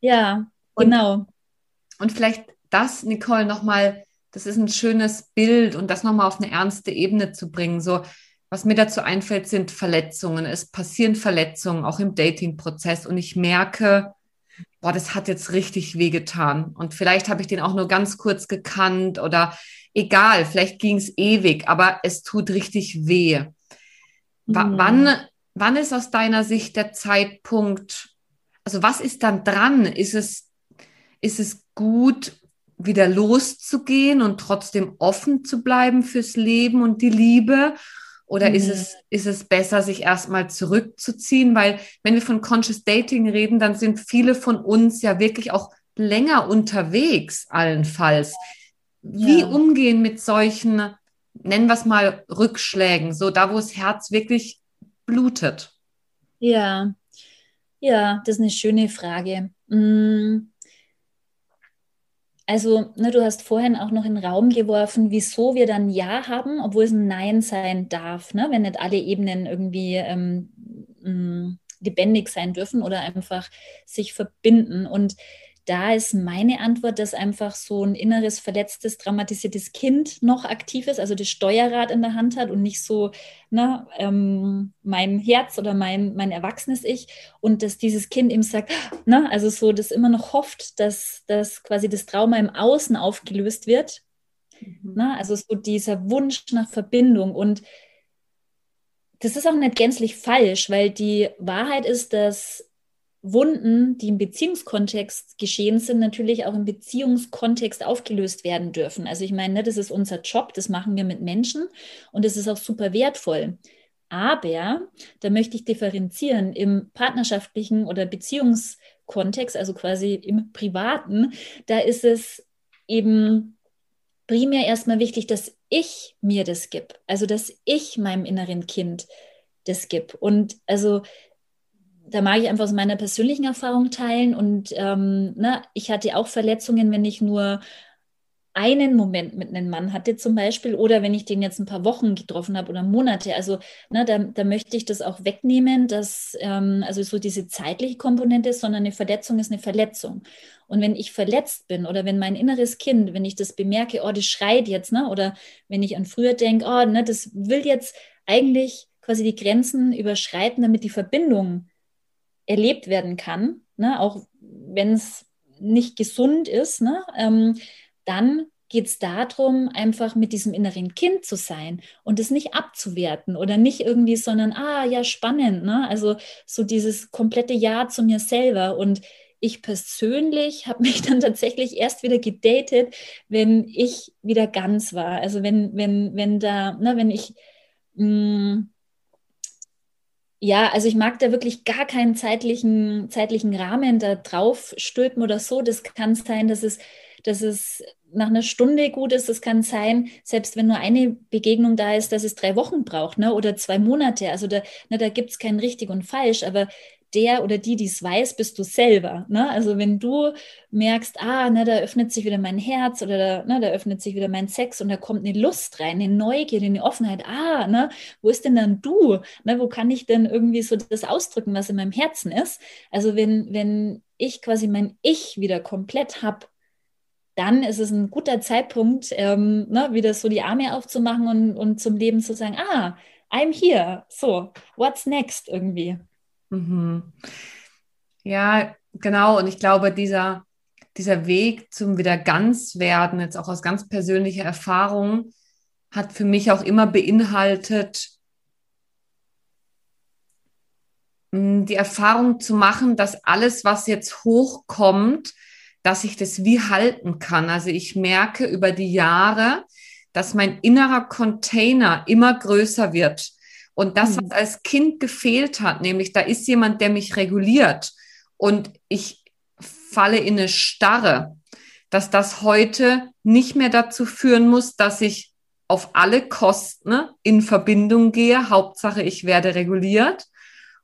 Ja, ja und, genau. Und vielleicht das, Nicole, nochmal, das ist ein schönes Bild und das nochmal auf eine ernste Ebene zu bringen. So, was mir dazu einfällt, sind Verletzungen. Es passieren Verletzungen, auch im Dating-Prozess. Und ich merke, boah, das hat jetzt richtig wehgetan. Und vielleicht habe ich den auch nur ganz kurz gekannt oder egal, vielleicht ging es ewig, aber es tut richtig weh. W mhm. Wann, wann ist aus deiner Sicht der Zeitpunkt, also was ist dann dran? Ist es, ist es gut, wieder loszugehen und trotzdem offen zu bleiben fürs Leben und die Liebe? Oder mhm. ist, es, ist es besser, sich erstmal zurückzuziehen? Weil wenn wir von Conscious Dating reden, dann sind viele von uns ja wirklich auch länger unterwegs, allenfalls. Wie ja. umgehen mit solchen, nennen wir es mal, Rückschlägen, so da, wo das Herz wirklich blutet? Ja, ja, das ist eine schöne Frage. Hm. Also, ne, du hast vorhin auch noch in den Raum geworfen, wieso wir dann Ja haben, obwohl es ein Nein sein darf, ne? wenn nicht alle Ebenen irgendwie ähm, mm, lebendig sein dürfen oder einfach sich verbinden. Und da ist meine Antwort, dass einfach so ein inneres, verletztes, traumatisiertes Kind noch aktiv ist, also das Steuerrad in der Hand hat und nicht so ne, ähm, mein Herz oder mein, mein erwachsenes Ich. Und dass dieses Kind ihm sagt, ne, also so, das immer noch hofft, dass, dass quasi das Trauma im Außen aufgelöst wird. Mhm. Ne, also so dieser Wunsch nach Verbindung und das ist auch nicht gänzlich falsch, weil die Wahrheit ist, dass Wunden, die im Beziehungskontext geschehen sind, natürlich auch im Beziehungskontext aufgelöst werden dürfen. Also ich meine, ne, das ist unser Job, das machen wir mit Menschen und das ist auch super wertvoll. Aber da möchte ich differenzieren im partnerschaftlichen oder Beziehungskontext, also quasi im privaten, da ist es eben primär erstmal wichtig, dass ich mir das gebe, also dass ich meinem inneren Kind das gebe. Und also da mag ich einfach aus meiner persönlichen Erfahrung teilen. Und ähm, ne, ich hatte auch Verletzungen, wenn ich nur einen Moment mit einem Mann hatte zum Beispiel oder wenn ich den jetzt ein paar Wochen getroffen habe oder Monate. Also ne, da, da möchte ich das auch wegnehmen, dass ähm, also so diese zeitliche Komponente ist, sondern eine Verletzung ist eine Verletzung. Und wenn ich verletzt bin oder wenn mein inneres Kind, wenn ich das bemerke, oh, das schreit jetzt, ne, oder wenn ich an früher denke, oh, ne, das will jetzt eigentlich quasi die Grenzen überschreiten, damit die Verbindung erlebt werden kann, ne, auch wenn es nicht gesund ist, ne, ähm, dann geht es darum, einfach mit diesem inneren Kind zu sein und es nicht abzuwerten oder nicht irgendwie, sondern, ah, ja, spannend, ne? Also so dieses komplette Ja zu mir selber. Und ich persönlich habe mich dann tatsächlich erst wieder gedatet, wenn ich wieder ganz war. Also wenn, wenn, wenn da, ne, wenn ich mh, mm, ja, also ich mag da wirklich gar keinen zeitlichen, zeitlichen Rahmen da drauf stülpen oder so. Das kann sein, dass es, dass es nach einer Stunde gut ist. Das kann sein, selbst wenn nur eine Begegnung da ist, dass es drei Wochen braucht ne? oder zwei Monate. Also da, ne, da gibt es kein richtig und falsch. Aber der oder die, die es weiß, bist du selber. Ne? Also wenn du merkst, ah, ne, da öffnet sich wieder mein Herz oder da, ne, da öffnet sich wieder mein Sex und da kommt eine Lust rein, eine Neugierde, eine Offenheit, ah, ne, wo ist denn dann du? Ne, wo kann ich denn irgendwie so das ausdrücken, was in meinem Herzen ist? Also wenn, wenn ich quasi mein Ich wieder komplett habe, dann ist es ein guter Zeitpunkt, ähm, ne, wieder so die Arme aufzumachen und, und zum Leben zu sagen, ah, I'm here, so, what's next irgendwie? Mhm. Ja, genau. Und ich glaube, dieser, dieser Weg zum wieder ganz werden, jetzt auch aus ganz persönlicher Erfahrung, hat für mich auch immer beinhaltet, die Erfahrung zu machen, dass alles, was jetzt hochkommt, dass ich das wie halten kann. Also ich merke über die Jahre, dass mein innerer Container immer größer wird. Und das, was mhm. als Kind gefehlt hat, nämlich da ist jemand, der mich reguliert und ich falle in eine Starre, dass das heute nicht mehr dazu führen muss, dass ich auf alle Kosten in Verbindung gehe. Hauptsache, ich werde reguliert.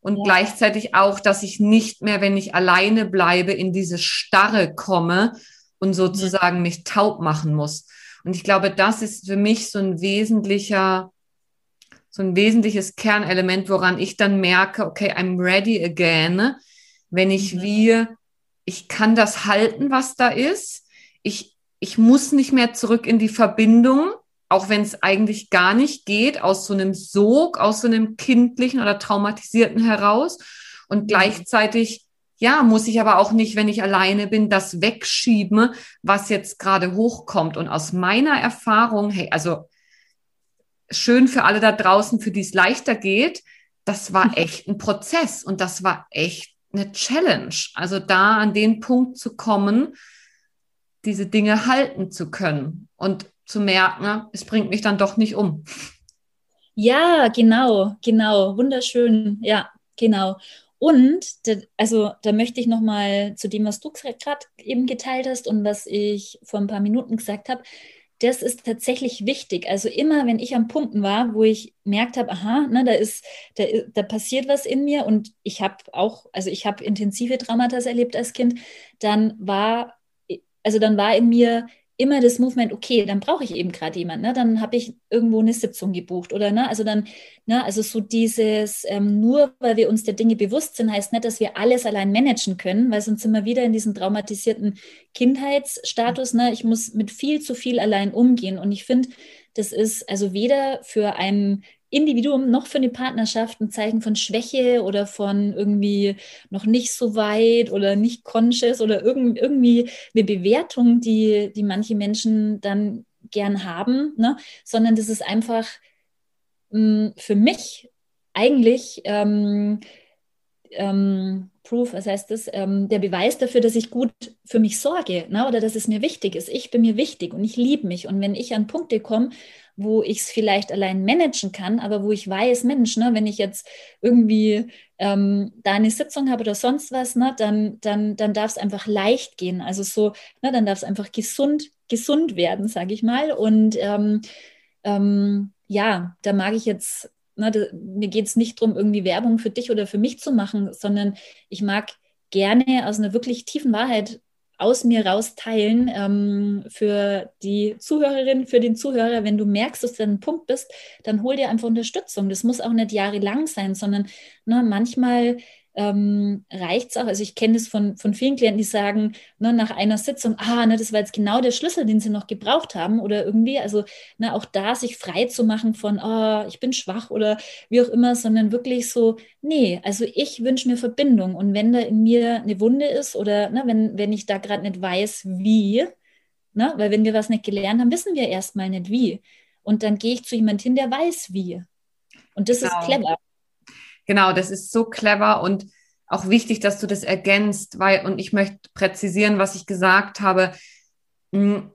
Und ja. gleichzeitig auch, dass ich nicht mehr, wenn ich alleine bleibe, in diese Starre komme und sozusagen mich taub machen muss. Und ich glaube, das ist für mich so ein wesentlicher, so ein wesentliches Kernelement, woran ich dann merke, okay, I'm ready again, wenn ich mhm. wie, ich kann das halten, was da ist. Ich, ich muss nicht mehr zurück in die Verbindung, auch wenn es eigentlich gar nicht geht, aus so einem Sog, aus so einem kindlichen oder traumatisierten heraus. Und mhm. gleichzeitig, ja, muss ich aber auch nicht, wenn ich alleine bin, das wegschieben, was jetzt gerade hochkommt. Und aus meiner Erfahrung, hey, also schön für alle da draußen, für die es leichter geht, das war echt ein Prozess und das war echt eine Challenge. Also da an den Punkt zu kommen, diese Dinge halten zu können. Und zu merken, es bringt mich dann doch nicht um. Ja, genau, genau, wunderschön, ja, genau. Und also da möchte ich noch mal zu dem, was du gerade eben geteilt hast und was ich vor ein paar Minuten gesagt habe. Das ist tatsächlich wichtig. Also immer, wenn ich an Punkten war, wo ich merkt habe, aha, ne, da ist, da, da passiert was in mir und ich habe auch, also ich habe intensive Traumata erlebt als Kind, dann war, also dann war in mir immer das Movement, okay, dann brauche ich eben gerade jemanden, ne? dann habe ich irgendwo eine Sitzung gebucht oder ne, also dann, ne, also so dieses, ähm, nur weil wir uns der Dinge bewusst sind, heißt nicht, dass wir alles allein managen können, weil sonst sind wir wieder in diesem traumatisierten Kindheitsstatus, ne, ich muss mit viel zu viel allein umgehen und ich finde, das ist also weder für einen Individuum noch für eine Partnerschaft ein Zeichen von Schwäche oder von irgendwie noch nicht so weit oder nicht conscious oder irgendwie eine Bewertung, die, die manche Menschen dann gern haben, ne? sondern das ist einfach mh, mm, für mich eigentlich ähm, ähm, Proof, was heißt das? Ähm, der Beweis dafür, dass ich gut für mich sorge ne? oder dass es mir wichtig ist. Ich bin mir wichtig und ich liebe mich. Und wenn ich an Punkte komme, wo ich es vielleicht allein managen kann, aber wo ich weiß, Mensch, ne, wenn ich jetzt irgendwie ähm, da eine Sitzung habe oder sonst was, ne, dann, dann, dann darf es einfach leicht gehen. Also so, ne, dann darf es einfach gesund, gesund werden, sage ich mal. Und ähm, ähm, ja, da mag ich jetzt, ne, da, mir geht es nicht darum, irgendwie Werbung für dich oder für mich zu machen, sondern ich mag gerne aus einer wirklich tiefen Wahrheit aus mir raus teilen ähm, für die Zuhörerin, für den Zuhörer. Wenn du merkst, dass du an einem Punkt bist, dann hol dir einfach Unterstützung. Das muss auch nicht jahrelang sein, sondern ne, manchmal ähm, reicht es auch. Also ich kenne das von, von vielen Klienten, die sagen, ne, nach einer Sitzung, ah, ne, das war jetzt genau der Schlüssel, den sie noch gebraucht haben oder irgendwie, also ne, auch da sich frei zu machen von, oh, ich bin schwach oder wie auch immer, sondern wirklich so, nee, also ich wünsche mir Verbindung und wenn da in mir eine Wunde ist oder ne, wenn, wenn ich da gerade nicht weiß, wie, ne, weil wenn wir was nicht gelernt haben, wissen wir erstmal nicht wie. Und dann gehe ich zu jemand hin, der weiß wie. Und das genau. ist clever. Genau, das ist so clever und auch wichtig, dass du das ergänzt, weil, und ich möchte präzisieren, was ich gesagt habe. Hm,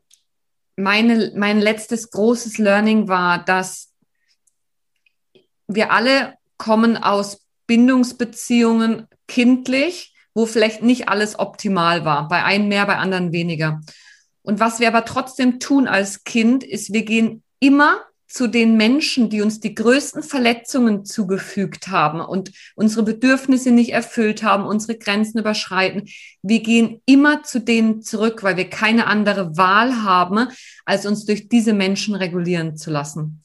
meine, mein letztes großes Learning war, dass wir alle kommen aus Bindungsbeziehungen kindlich, wo vielleicht nicht alles optimal war. Bei einem mehr, bei anderen weniger. Und was wir aber trotzdem tun als Kind, ist, wir gehen immer zu den Menschen, die uns die größten Verletzungen zugefügt haben und unsere Bedürfnisse nicht erfüllt haben, unsere Grenzen überschreiten. Wir gehen immer zu denen zurück, weil wir keine andere Wahl haben, als uns durch diese Menschen regulieren zu lassen.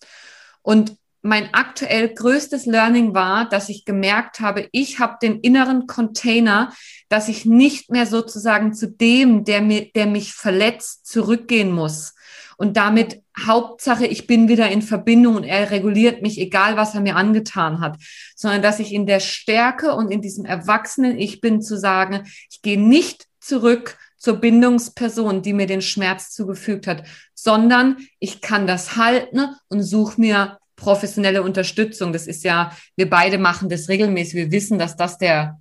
Und mein aktuell größtes Learning war, dass ich gemerkt habe, ich habe den inneren Container, dass ich nicht mehr sozusagen zu dem, der, mir, der mich verletzt, zurückgehen muss und damit Hauptsache, ich bin wieder in Verbindung und er reguliert mich, egal was er mir angetan hat, sondern dass ich in der Stärke und in diesem erwachsenen Ich bin zu sagen, ich gehe nicht zurück zur Bindungsperson, die mir den Schmerz zugefügt hat, sondern ich kann das halten und suche mir professionelle Unterstützung. Das ist ja, wir beide machen das regelmäßig. Wir wissen, dass das der,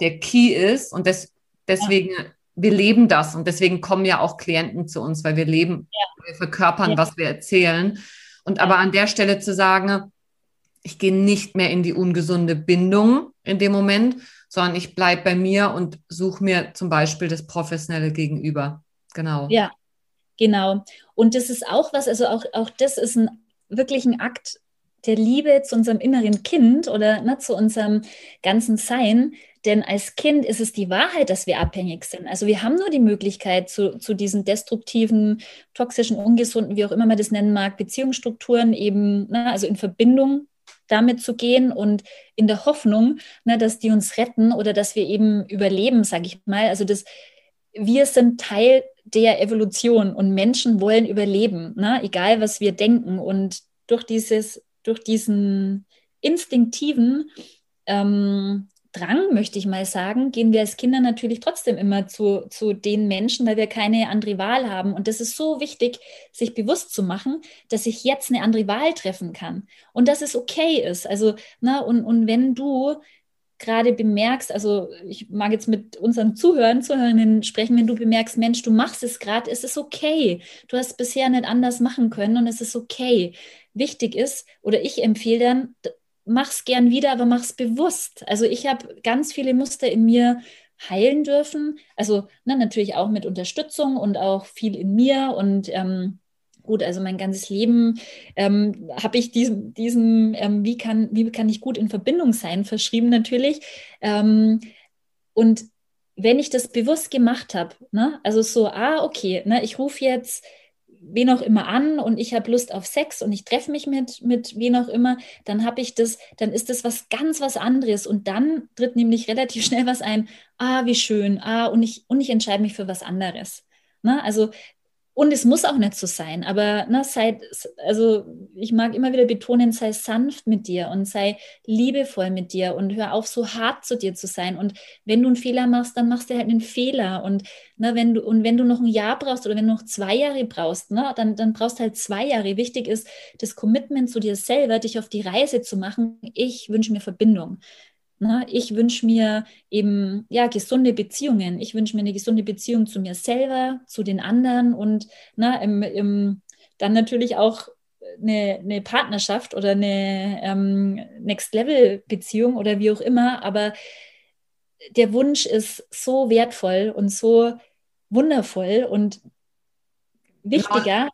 der Key ist und das, deswegen, ja. Wir leben das und deswegen kommen ja auch Klienten zu uns, weil wir leben, ja. wir verkörpern, ja. was wir erzählen. Und aber an der Stelle zu sagen, ich gehe nicht mehr in die ungesunde Bindung in dem Moment, sondern ich bleibe bei mir und suche mir zum Beispiel das professionelle Gegenüber. Genau. Ja, genau. Und das ist auch was, also auch, auch das ist ein wirklich ein Akt der Liebe zu unserem inneren Kind oder ne, zu unserem ganzen Sein. Denn als Kind ist es die Wahrheit, dass wir abhängig sind. Also wir haben nur die Möglichkeit, zu, zu diesen destruktiven, toxischen, ungesunden, wie auch immer man das nennen mag, Beziehungsstrukturen eben, ne, also in Verbindung damit zu gehen und in der Hoffnung, ne, dass die uns retten oder dass wir eben überleben, sage ich mal. Also das, wir sind Teil der Evolution und Menschen wollen überleben, ne? egal was wir denken. Und durch dieses, durch diesen instinktiven ähm, Drang, möchte ich mal sagen, gehen wir als Kinder natürlich trotzdem immer zu, zu den Menschen, weil wir keine andere Wahl haben. Und das ist so wichtig, sich bewusst zu machen, dass ich jetzt eine andere Wahl treffen kann und dass es okay ist. Also, na, ne, und, und wenn du gerade bemerkst, also ich mag jetzt mit unseren Zuhörern, Zuhörerinnen sprechen, wenn du bemerkst, Mensch, du machst es gerade, es ist okay. Du hast bisher nicht anders machen können und es ist okay. Wichtig ist, oder ich empfehle dann, mach's gern wieder, aber mach's bewusst. Also ich habe ganz viele Muster in mir heilen dürfen. Also ne, natürlich auch mit Unterstützung und auch viel in mir und ähm, gut, also mein ganzes Leben ähm, habe ich diesen, diesen ähm, wie, kann, wie kann ich gut in Verbindung sein, verschrieben natürlich. Ähm, und wenn ich das bewusst gemacht habe, ne, also so, ah, okay, ne, ich rufe jetzt wen auch immer an und ich habe Lust auf Sex und ich treffe mich mit, mit wen auch immer, dann habe ich das, dann ist das was ganz was anderes und dann tritt nämlich relativ schnell was ein, ah, wie schön, ah, und ich, und ich entscheide mich für was anderes. Ne? Also und es muss auch nicht so sein, aber ne, sei, also ich mag immer wieder betonen, sei sanft mit dir und sei liebevoll mit dir und hör auf, so hart zu dir zu sein. Und wenn du einen Fehler machst, dann machst du halt einen Fehler. Und, ne, wenn, du, und wenn du noch ein Jahr brauchst oder wenn du noch zwei Jahre brauchst, ne, dann, dann brauchst du halt zwei Jahre. Wichtig ist das Commitment zu dir selber, dich auf die Reise zu machen. Ich wünsche mir Verbindung. Ne? Ich wünsche mir eben ja gesunde Beziehungen. Ich wünsche mir eine gesunde Beziehung zu mir selber, zu den anderen und ne, im, im, dann natürlich auch eine, eine Partnerschaft oder eine ähm, Next-Level-Beziehung oder wie auch immer. Aber der Wunsch ist so wertvoll und so wundervoll und wichtiger.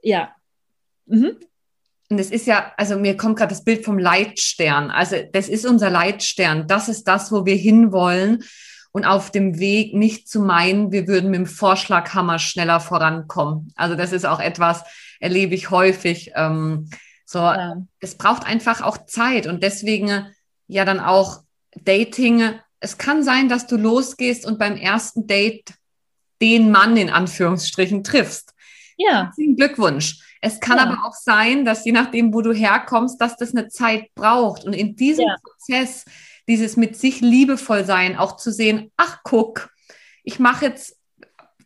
Ja. ja. Mhm. Und es ist ja, also mir kommt gerade das Bild vom Leitstern. Also das ist unser Leitstern. Das ist das, wo wir hinwollen. Und auf dem Weg nicht zu meinen, wir würden mit dem Vorschlaghammer schneller vorankommen. Also das ist auch etwas, erlebe ich häufig. Ähm, so, ja. es braucht einfach auch Zeit und deswegen ja dann auch Dating. Es kann sein, dass du losgehst und beim ersten Date den Mann in Anführungsstrichen triffst. Ja. Herzlichen Glückwunsch. Es kann ja. aber auch sein, dass je nachdem, wo du herkommst, dass das eine Zeit braucht. Und in diesem ja. Prozess, dieses mit sich liebevoll sein, auch zu sehen, ach guck, ich mache jetzt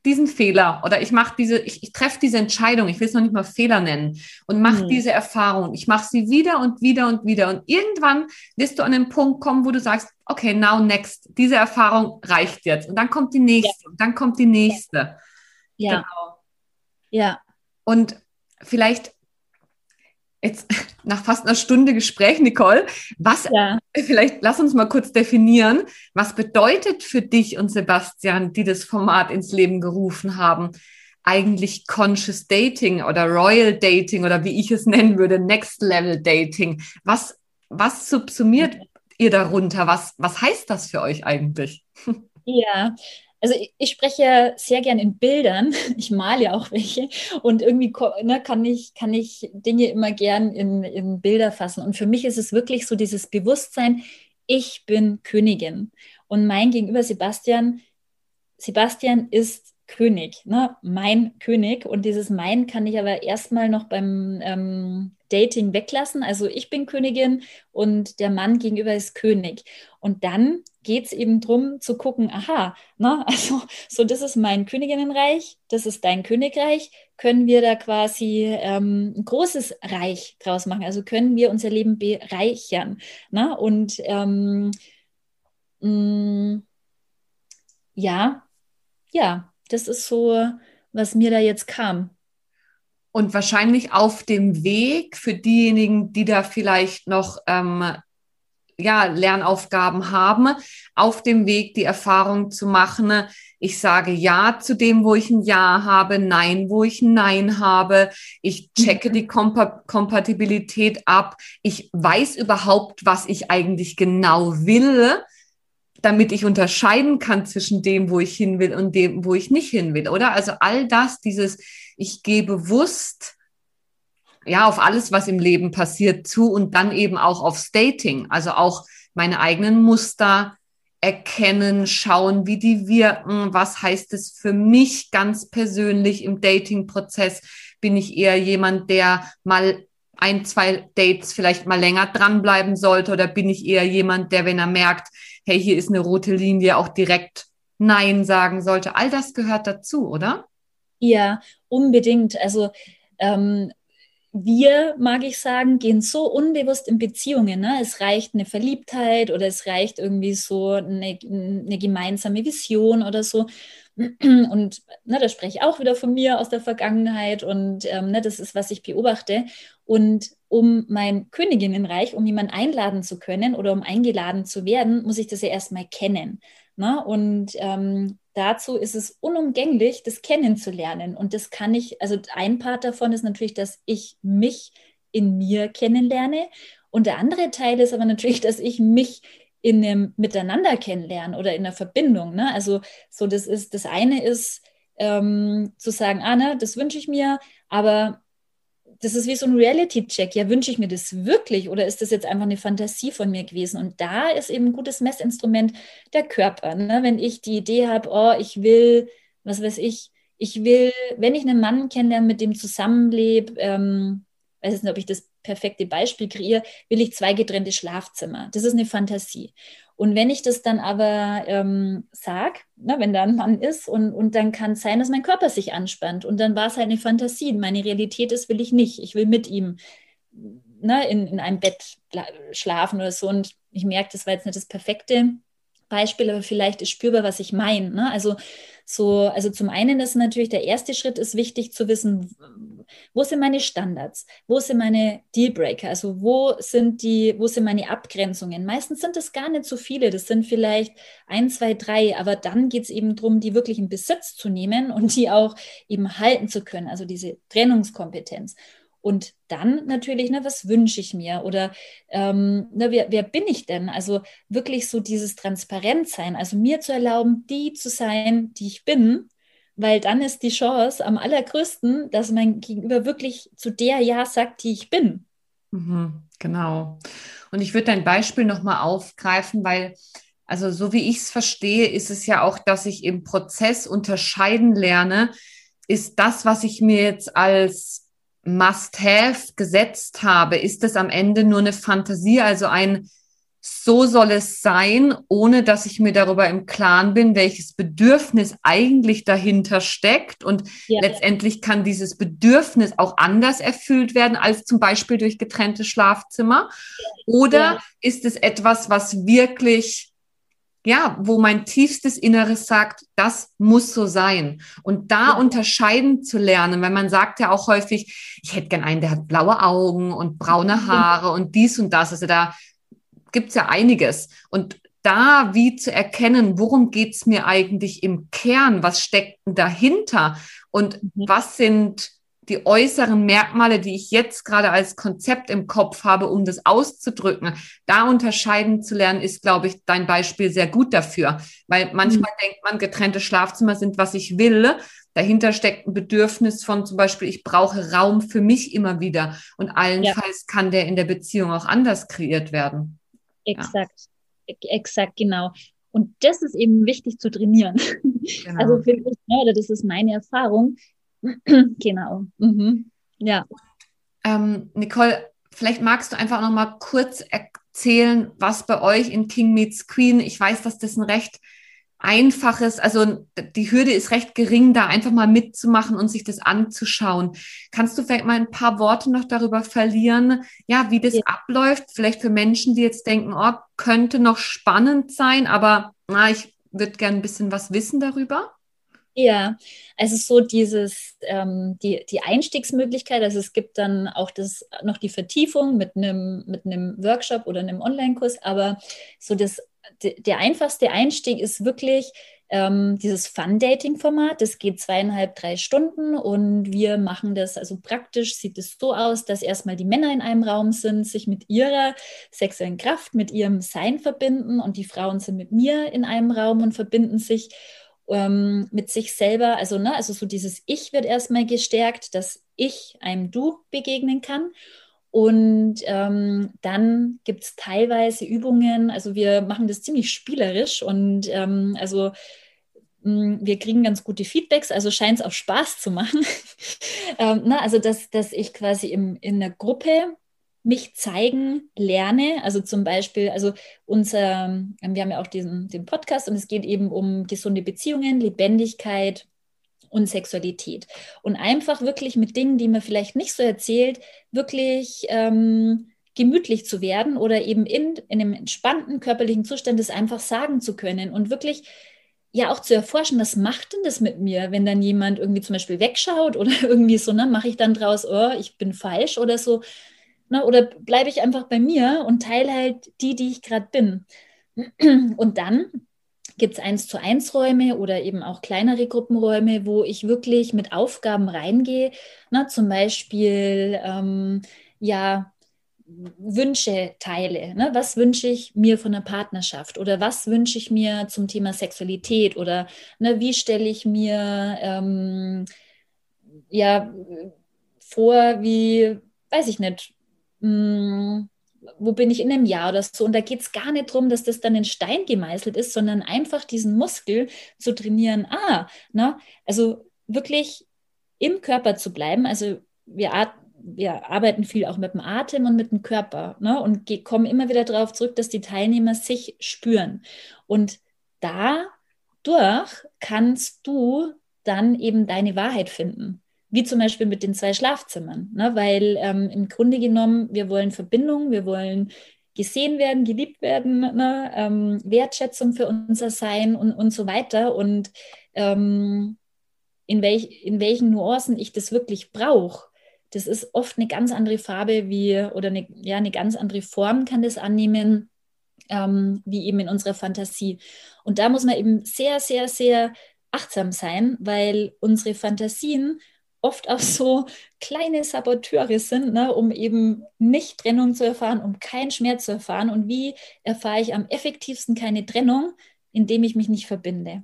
diesen Fehler oder ich mache diese, ich, ich treffe diese Entscheidung, ich will es noch nicht mal Fehler nennen und mache mhm. diese Erfahrung. Ich mache sie wieder und wieder und wieder. Und irgendwann wirst du an den Punkt kommen, wo du sagst, okay, now next, diese Erfahrung reicht jetzt. Und dann kommt die nächste ja. und dann kommt die nächste. Ja. Genau. Ja. Und vielleicht jetzt nach fast einer Stunde Gespräch, Nicole, was, ja. vielleicht lass uns mal kurz definieren, was bedeutet für dich und Sebastian, die das Format ins Leben gerufen haben, eigentlich Conscious Dating oder Royal Dating oder wie ich es nennen würde, Next Level Dating? Was, was subsumiert ihr darunter? Was, was heißt das für euch eigentlich? Ja, also ich, ich spreche sehr gern in Bildern, ich male ja auch welche und irgendwie ne, kann, ich, kann ich Dinge immer gern in, in Bilder fassen. Und für mich ist es wirklich so dieses Bewusstsein, ich bin Königin. Und mein Gegenüber Sebastian, Sebastian ist König, ne? mein König. Und dieses Mein kann ich aber erstmal noch beim, ähm, Dating weglassen. Also ich bin Königin und der Mann gegenüber ist König. Und dann geht es eben darum zu gucken, aha, ne, also so, das ist mein Königinnenreich, das ist dein Königreich. Können wir da quasi ähm, ein großes Reich draus machen? Also können wir unser Leben bereichern? Ne? Und ähm, mh, mm, ja, ja, das ist so, was mir da jetzt kam. Und wahrscheinlich auf dem Weg für diejenigen, die da vielleicht noch ähm, ja, Lernaufgaben haben, auf dem Weg die Erfahrung zu machen, ich sage Ja zu dem, wo ich ein Ja habe, Nein, wo ich ein Nein habe. Ich checke die Kompa Kompatibilität ab. Ich weiß überhaupt, was ich eigentlich genau will damit ich unterscheiden kann zwischen dem, wo ich hin will und dem, wo ich nicht hin will, oder? Also all das, dieses, ich gehe bewusst ja auf alles, was im Leben passiert, zu und dann eben auch aufs Dating, also auch meine eigenen Muster erkennen, schauen, wie die wirken, was heißt es für mich ganz persönlich im Dating-Prozess? Bin ich eher jemand, der mal ein, zwei Dates vielleicht mal länger dranbleiben sollte oder bin ich eher jemand, der, wenn er merkt, hey, hier ist eine rote Linie, auch direkt Nein sagen sollte. All das gehört dazu, oder? Ja, unbedingt. Also ähm, wir, mag ich sagen, gehen so unbewusst in Beziehungen. Ne? Es reicht eine Verliebtheit oder es reicht irgendwie so eine, eine gemeinsame Vision oder so. Und ne, da spreche ich auch wieder von mir aus der Vergangenheit und ähm, ne, das ist, was ich beobachte. Und um mein Königinnenreich, um jemanden einladen zu können oder um eingeladen zu werden, muss ich das ja erstmal kennen. Ne? Und ähm, dazu ist es unumgänglich, das kennenzulernen. Und das kann ich, also ein Part davon ist natürlich, dass ich mich in mir kennenlerne. Und der andere Teil ist aber natürlich, dass ich mich in einem Miteinander kennenlernen oder in einer Verbindung. Ne? Also so, das ist, das eine ist ähm, zu sagen, ah, ne, das wünsche ich mir, aber das ist wie so ein Reality-Check. Ja, wünsche ich mir das wirklich oder ist das jetzt einfach eine Fantasie von mir gewesen? Und da ist eben ein gutes Messinstrument der Körper. Ne? Wenn ich die Idee habe, oh, ich will, was weiß ich, ich will, wenn ich einen Mann kennenlerne, mit dem zusammenlebe, ähm, weiß nicht, ob ich das perfekte Beispiel kreiere, will ich zwei getrennte Schlafzimmer. Das ist eine Fantasie. Und wenn ich das dann aber ähm, sage, ne, wenn da ein Mann ist und, und dann kann es sein, dass mein Körper sich anspannt und dann war es halt eine Fantasie. Meine Realität ist, will ich nicht. Ich will mit ihm ne, in, in einem Bett schlafen oder so. Und ich merke, das war jetzt nicht das perfekte Beispiel, aber vielleicht ist spürbar, was ich meine. Ne? Also so, also zum einen ist natürlich der erste Schritt ist wichtig zu wissen, wo sind meine Standards, wo sind meine Dealbreaker, also wo sind die, wo sind meine Abgrenzungen. Meistens sind es gar nicht so viele, das sind vielleicht ein, zwei, drei, aber dann geht es eben darum, die wirklich in Besitz zu nehmen und die auch eben halten zu können, also diese Trennungskompetenz. Und dann natürlich, ne, was wünsche ich mir? Oder ähm, ne, wer, wer bin ich denn? Also wirklich so dieses Transparentsein, also mir zu erlauben, die zu sein, die ich bin, weil dann ist die Chance am allergrößten, dass mein Gegenüber wirklich zu der Ja sagt, die ich bin. Mhm, genau. Und ich würde dein Beispiel nochmal aufgreifen, weil, also so wie ich es verstehe, ist es ja auch, dass ich im Prozess unterscheiden lerne, ist das, was ich mir jetzt als Must-Have gesetzt habe, ist es am Ende nur eine Fantasie, also ein so soll es sein, ohne dass ich mir darüber im Klaren bin, welches Bedürfnis eigentlich dahinter steckt. Und ja. letztendlich kann dieses Bedürfnis auch anders erfüllt werden als zum Beispiel durch getrennte Schlafzimmer. Oder ja. ist es etwas, was wirklich ja, wo mein tiefstes Inneres sagt, das muss so sein. Und da unterscheiden zu lernen, weil man sagt ja auch häufig, ich hätte gern einen, der hat blaue Augen und braune Haare und dies und das. Also da gibt's ja einiges. Und da wie zu erkennen, worum geht's mir eigentlich im Kern? Was steckt denn dahinter? Und mhm. was sind die äußeren Merkmale, die ich jetzt gerade als Konzept im Kopf habe, um das auszudrücken, da unterscheiden zu lernen, ist, glaube ich, dein Beispiel sehr gut dafür. Weil manchmal mhm. denkt man, getrennte Schlafzimmer sind, was ich will. Dahinter steckt ein Bedürfnis von zum Beispiel, ich brauche Raum für mich immer wieder. Und allenfalls ja. kann der in der Beziehung auch anders kreiert werden. Exakt, ja. exakt, genau. Und das ist eben wichtig zu trainieren. Genau. Also finde ich, ne, oder das ist meine Erfahrung, genau. Mhm. Ja. Ähm, Nicole, vielleicht magst du einfach noch mal kurz erzählen, was bei euch in King Meets Queen, ich weiß, dass das ein recht einfaches, also die Hürde ist recht gering, da einfach mal mitzumachen und sich das anzuschauen. Kannst du vielleicht mal ein paar Worte noch darüber verlieren, ja, wie das ja. abläuft? Vielleicht für Menschen, die jetzt denken, oh, könnte noch spannend sein, aber na, ich würde gerne ein bisschen was wissen darüber. Ja, also so dieses, ähm, die, die Einstiegsmöglichkeit, also es gibt dann auch das, noch die Vertiefung mit einem, mit Workshop oder einem Online-Kurs, aber so das, der einfachste Einstieg ist wirklich ähm, dieses Fun-Dating-Format. Das geht zweieinhalb, drei Stunden und wir machen das, also praktisch sieht es so aus, dass erstmal die Männer in einem Raum sind, sich mit ihrer sexuellen Kraft, mit ihrem Sein verbinden und die Frauen sind mit mir in einem Raum und verbinden sich ähm, mit sich selber, also, ne, also so dieses Ich wird erstmal gestärkt, dass ich einem Du begegnen kann. Und ähm, dann gibt es teilweise Übungen, also wir machen das ziemlich spielerisch und ähm, also mh, wir kriegen ganz gute Feedbacks, also scheint es auch Spaß zu machen. ähm, na, also dass, dass ich quasi im, in der Gruppe mich zeigen lerne. Also zum Beispiel, also unser, ähm, wir haben ja auch diesen den Podcast und es geht eben um gesunde Beziehungen, Lebendigkeit und Sexualität. Und einfach wirklich mit Dingen, die man vielleicht nicht so erzählt, wirklich ähm, gemütlich zu werden oder eben in, in einem entspannten körperlichen Zustand das einfach sagen zu können und wirklich ja auch zu erforschen, was macht denn das mit mir, wenn dann jemand irgendwie zum Beispiel wegschaut oder irgendwie so, ne, mache ich dann draus, oh, ich bin falsch oder so, Ne? Oder bleibe ich einfach bei mir und teile halt die, die ich gerade bin. Und dann gibt es eins zu eins Räume oder eben auch kleinere Gruppenräume, wo ich wirklich mit Aufgaben reingehe. Ne? Zum Beispiel ähm, ja Wünsche teile. Ne? Was wünsche ich mir von der Partnerschaft oder was wünsche ich mir zum Thema Sexualität oder ne, wie stelle ich mir ähm, ja vor, wie weiß ich nicht, mh, hm, wo bin ich in einem Jahr oder so. Und da geht es gar nicht darum, dass das dann in Stein gemeißelt ist, sondern einfach diesen Muskel zu trainieren. Ah, na, also wirklich im Körper zu bleiben. Also wir, wir arbeiten viel auch mit dem Atem und mit dem Körper ne? und kommen immer wieder darauf zurück, dass die Teilnehmer sich spüren. Und dadurch kannst du dann eben deine Wahrheit finden wie zum Beispiel mit den zwei Schlafzimmern, ne? weil ähm, im Grunde genommen, wir wollen Verbindung, wir wollen gesehen werden, geliebt werden, ne? ähm, Wertschätzung für unser Sein und, und so weiter. Und ähm, in, welch, in welchen Nuancen ich das wirklich brauche, das ist oft eine ganz andere Farbe wie oder eine, ja, eine ganz andere Form kann das annehmen, ähm, wie eben in unserer Fantasie. Und da muss man eben sehr, sehr, sehr achtsam sein, weil unsere Fantasien oft auch so kleine Saboteure sind, ne, um eben nicht Trennung zu erfahren, um keinen Schmerz zu erfahren. Und wie erfahre ich am effektivsten keine Trennung, indem ich mich nicht verbinde?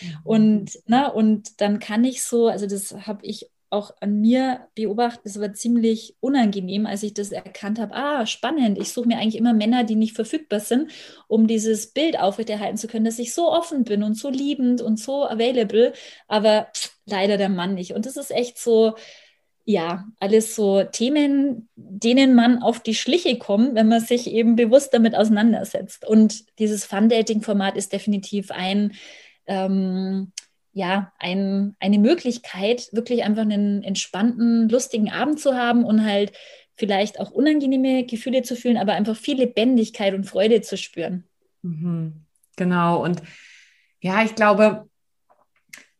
Mhm. Und, ne, und dann kann ich so, also das habe ich auch an mir beobachtet, es war ziemlich unangenehm, als ich das erkannt habe. Ah, spannend. Ich suche mir eigentlich immer Männer, die nicht verfügbar sind, um dieses Bild aufrechterhalten zu können, dass ich so offen bin und so liebend und so available, aber leider der Mann nicht. Und das ist echt so, ja, alles so Themen, denen man auf die Schliche kommt, wenn man sich eben bewusst damit auseinandersetzt. Und dieses Fun-Dating-Format ist definitiv ein ähm, ja, ein, eine Möglichkeit, wirklich einfach einen entspannten, lustigen Abend zu haben und halt vielleicht auch unangenehme Gefühle zu fühlen, aber einfach viel Lebendigkeit und Freude zu spüren. Mhm. Genau. Und ja, ich glaube,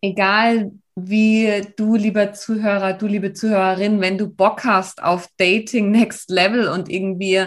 egal wie du, lieber Zuhörer, du, liebe Zuhörerin, wenn du Bock hast auf Dating Next Level und irgendwie,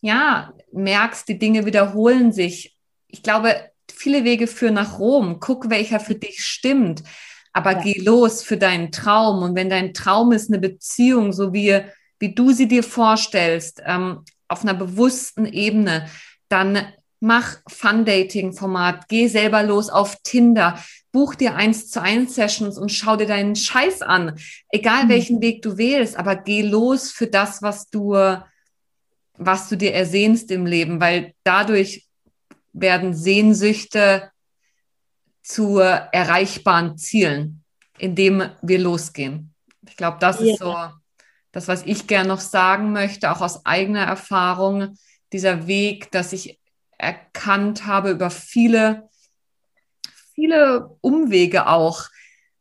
ja, merkst, die Dinge wiederholen sich. Ich glaube, viele Wege führen nach Rom. Guck, welcher für dich stimmt. Aber ja. geh los für deinen Traum. Und wenn dein Traum ist eine Beziehung, so wie, wie du sie dir vorstellst, ähm, auf einer bewussten Ebene, dann mach Fun-Dating-Format, geh selber los auf Tinder, buch dir eins zu eins Sessions und schau dir deinen Scheiß an. Egal mhm. welchen Weg du wählst, aber geh los für das, was du, was du dir ersehnst im Leben, weil dadurch werden Sehnsüchte zu erreichbaren Zielen, indem wir losgehen. Ich glaube, das ja. ist so das, was ich gern noch sagen möchte, auch aus eigener Erfahrung, dieser Weg, dass ich erkannt habe über viele, viele Umwege auch,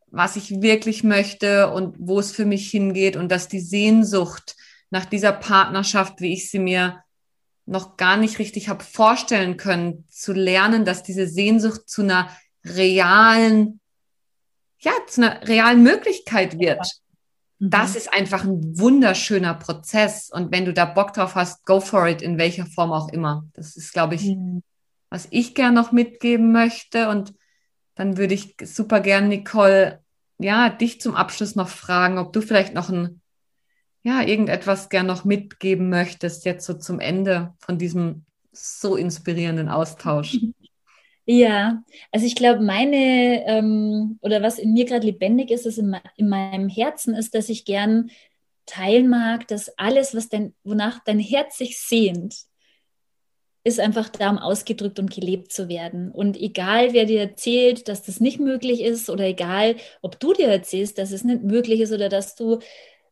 was ich wirklich möchte und wo es für mich hingeht und dass die Sehnsucht nach dieser Partnerschaft, wie ich sie mir noch gar nicht richtig habe vorstellen können, zu lernen, dass diese Sehnsucht zu einer realen, ja, zu einer realen Möglichkeit wird. Mhm. Das ist einfach ein wunderschöner Prozess. Und wenn du da Bock drauf hast, go for it, in welcher Form auch immer. Das ist, glaube ich, mhm. was ich gern noch mitgeben möchte. Und dann würde ich super gern, Nicole, ja, dich zum Abschluss noch fragen, ob du vielleicht noch ein, ja, irgendetwas gern noch mitgeben möchtest, jetzt so zum Ende von diesem so inspirierenden Austausch. Ja, also ich glaube, meine ähm, oder was in mir gerade lebendig ist, ist in, in, meinem Herzen ist, dass ich gern teilen mag, dass alles, was dein, wonach dein Herz sich sehnt, ist einfach da, um ausgedrückt und gelebt zu werden. Und egal, wer dir erzählt, dass das nicht möglich ist, oder egal, ob du dir erzählst, dass es nicht möglich ist oder dass du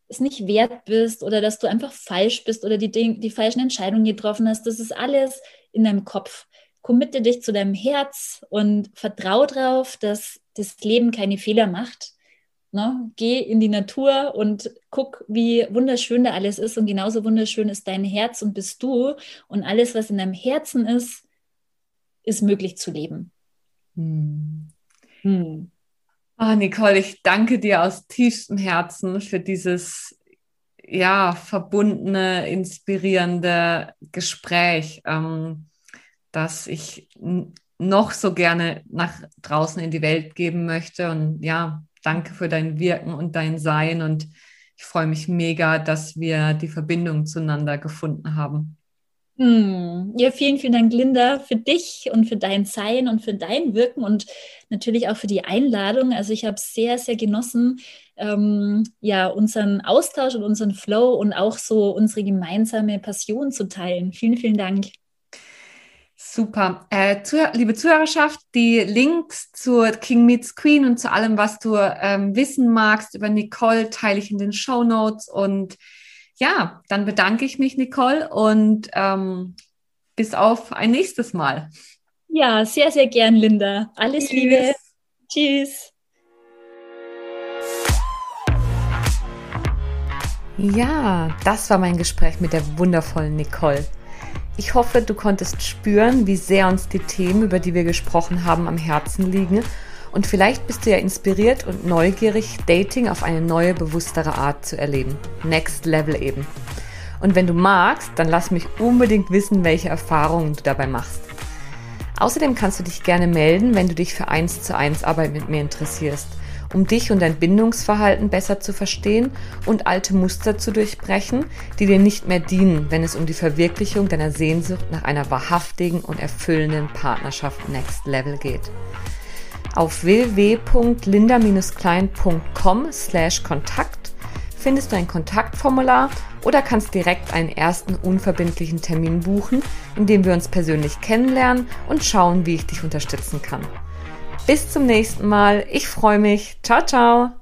es nicht wert bist oder dass du einfach falsch bist oder die, die falschen Entscheidungen getroffen hast, das ist alles in deinem Kopf committe dich zu deinem Herz und vertrau darauf, dass das Leben keine Fehler macht. Ne? Geh in die Natur und guck, wie wunderschön da alles ist. Und genauso wunderschön ist dein Herz und bist du. Und alles, was in deinem Herzen ist, ist möglich zu leben. Hm. Hm. Oh, Nicole, ich danke dir aus tiefstem Herzen für dieses ja verbundene, inspirierende Gespräch. Ähm, das ich noch so gerne nach draußen in die Welt geben möchte. Und ja, danke für dein Wirken und dein Sein. Und ich freue mich mega, dass wir die Verbindung zueinander gefunden haben. Hm. Ja, vielen, vielen Dank, Linda, für dich und für dein Sein und für dein Wirken und natürlich auch für die Einladung. Also ich habe sehr, sehr genossen, ähm, ja, unseren Austausch und unseren Flow und auch so unsere gemeinsame Passion zu teilen. Vielen, vielen Dank. Super. Äh, zu, liebe Zuhörerschaft, die Links zur King Meets Queen und zu allem, was du ähm, wissen magst über Nicole, teile ich in den Show Notes. Und ja, dann bedanke ich mich, Nicole, und ähm, bis auf ein nächstes Mal. Ja, sehr, sehr gern, Linda. Alles Tschüss. Liebe. Tschüss. Ja, das war mein Gespräch mit der wundervollen Nicole. Ich hoffe, du konntest spüren, wie sehr uns die Themen, über die wir gesprochen haben, am Herzen liegen. Und vielleicht bist du ja inspiriert und neugierig, Dating auf eine neue, bewusstere Art zu erleben. Next Level eben. Und wenn du magst, dann lass mich unbedingt wissen, welche Erfahrungen du dabei machst. Außerdem kannst du dich gerne melden, wenn du dich für 1 zu 1 Arbeit mit mir interessierst um dich und dein Bindungsverhalten besser zu verstehen und alte Muster zu durchbrechen, die dir nicht mehr dienen, wenn es um die Verwirklichung deiner Sehnsucht nach einer wahrhaftigen und erfüllenden Partnerschaft Next Level geht. Auf www.linda-klein.com slash Kontakt findest du ein Kontaktformular oder kannst direkt einen ersten unverbindlichen Termin buchen, in dem wir uns persönlich kennenlernen und schauen, wie ich dich unterstützen kann. Bis zum nächsten Mal. Ich freue mich. Ciao, ciao.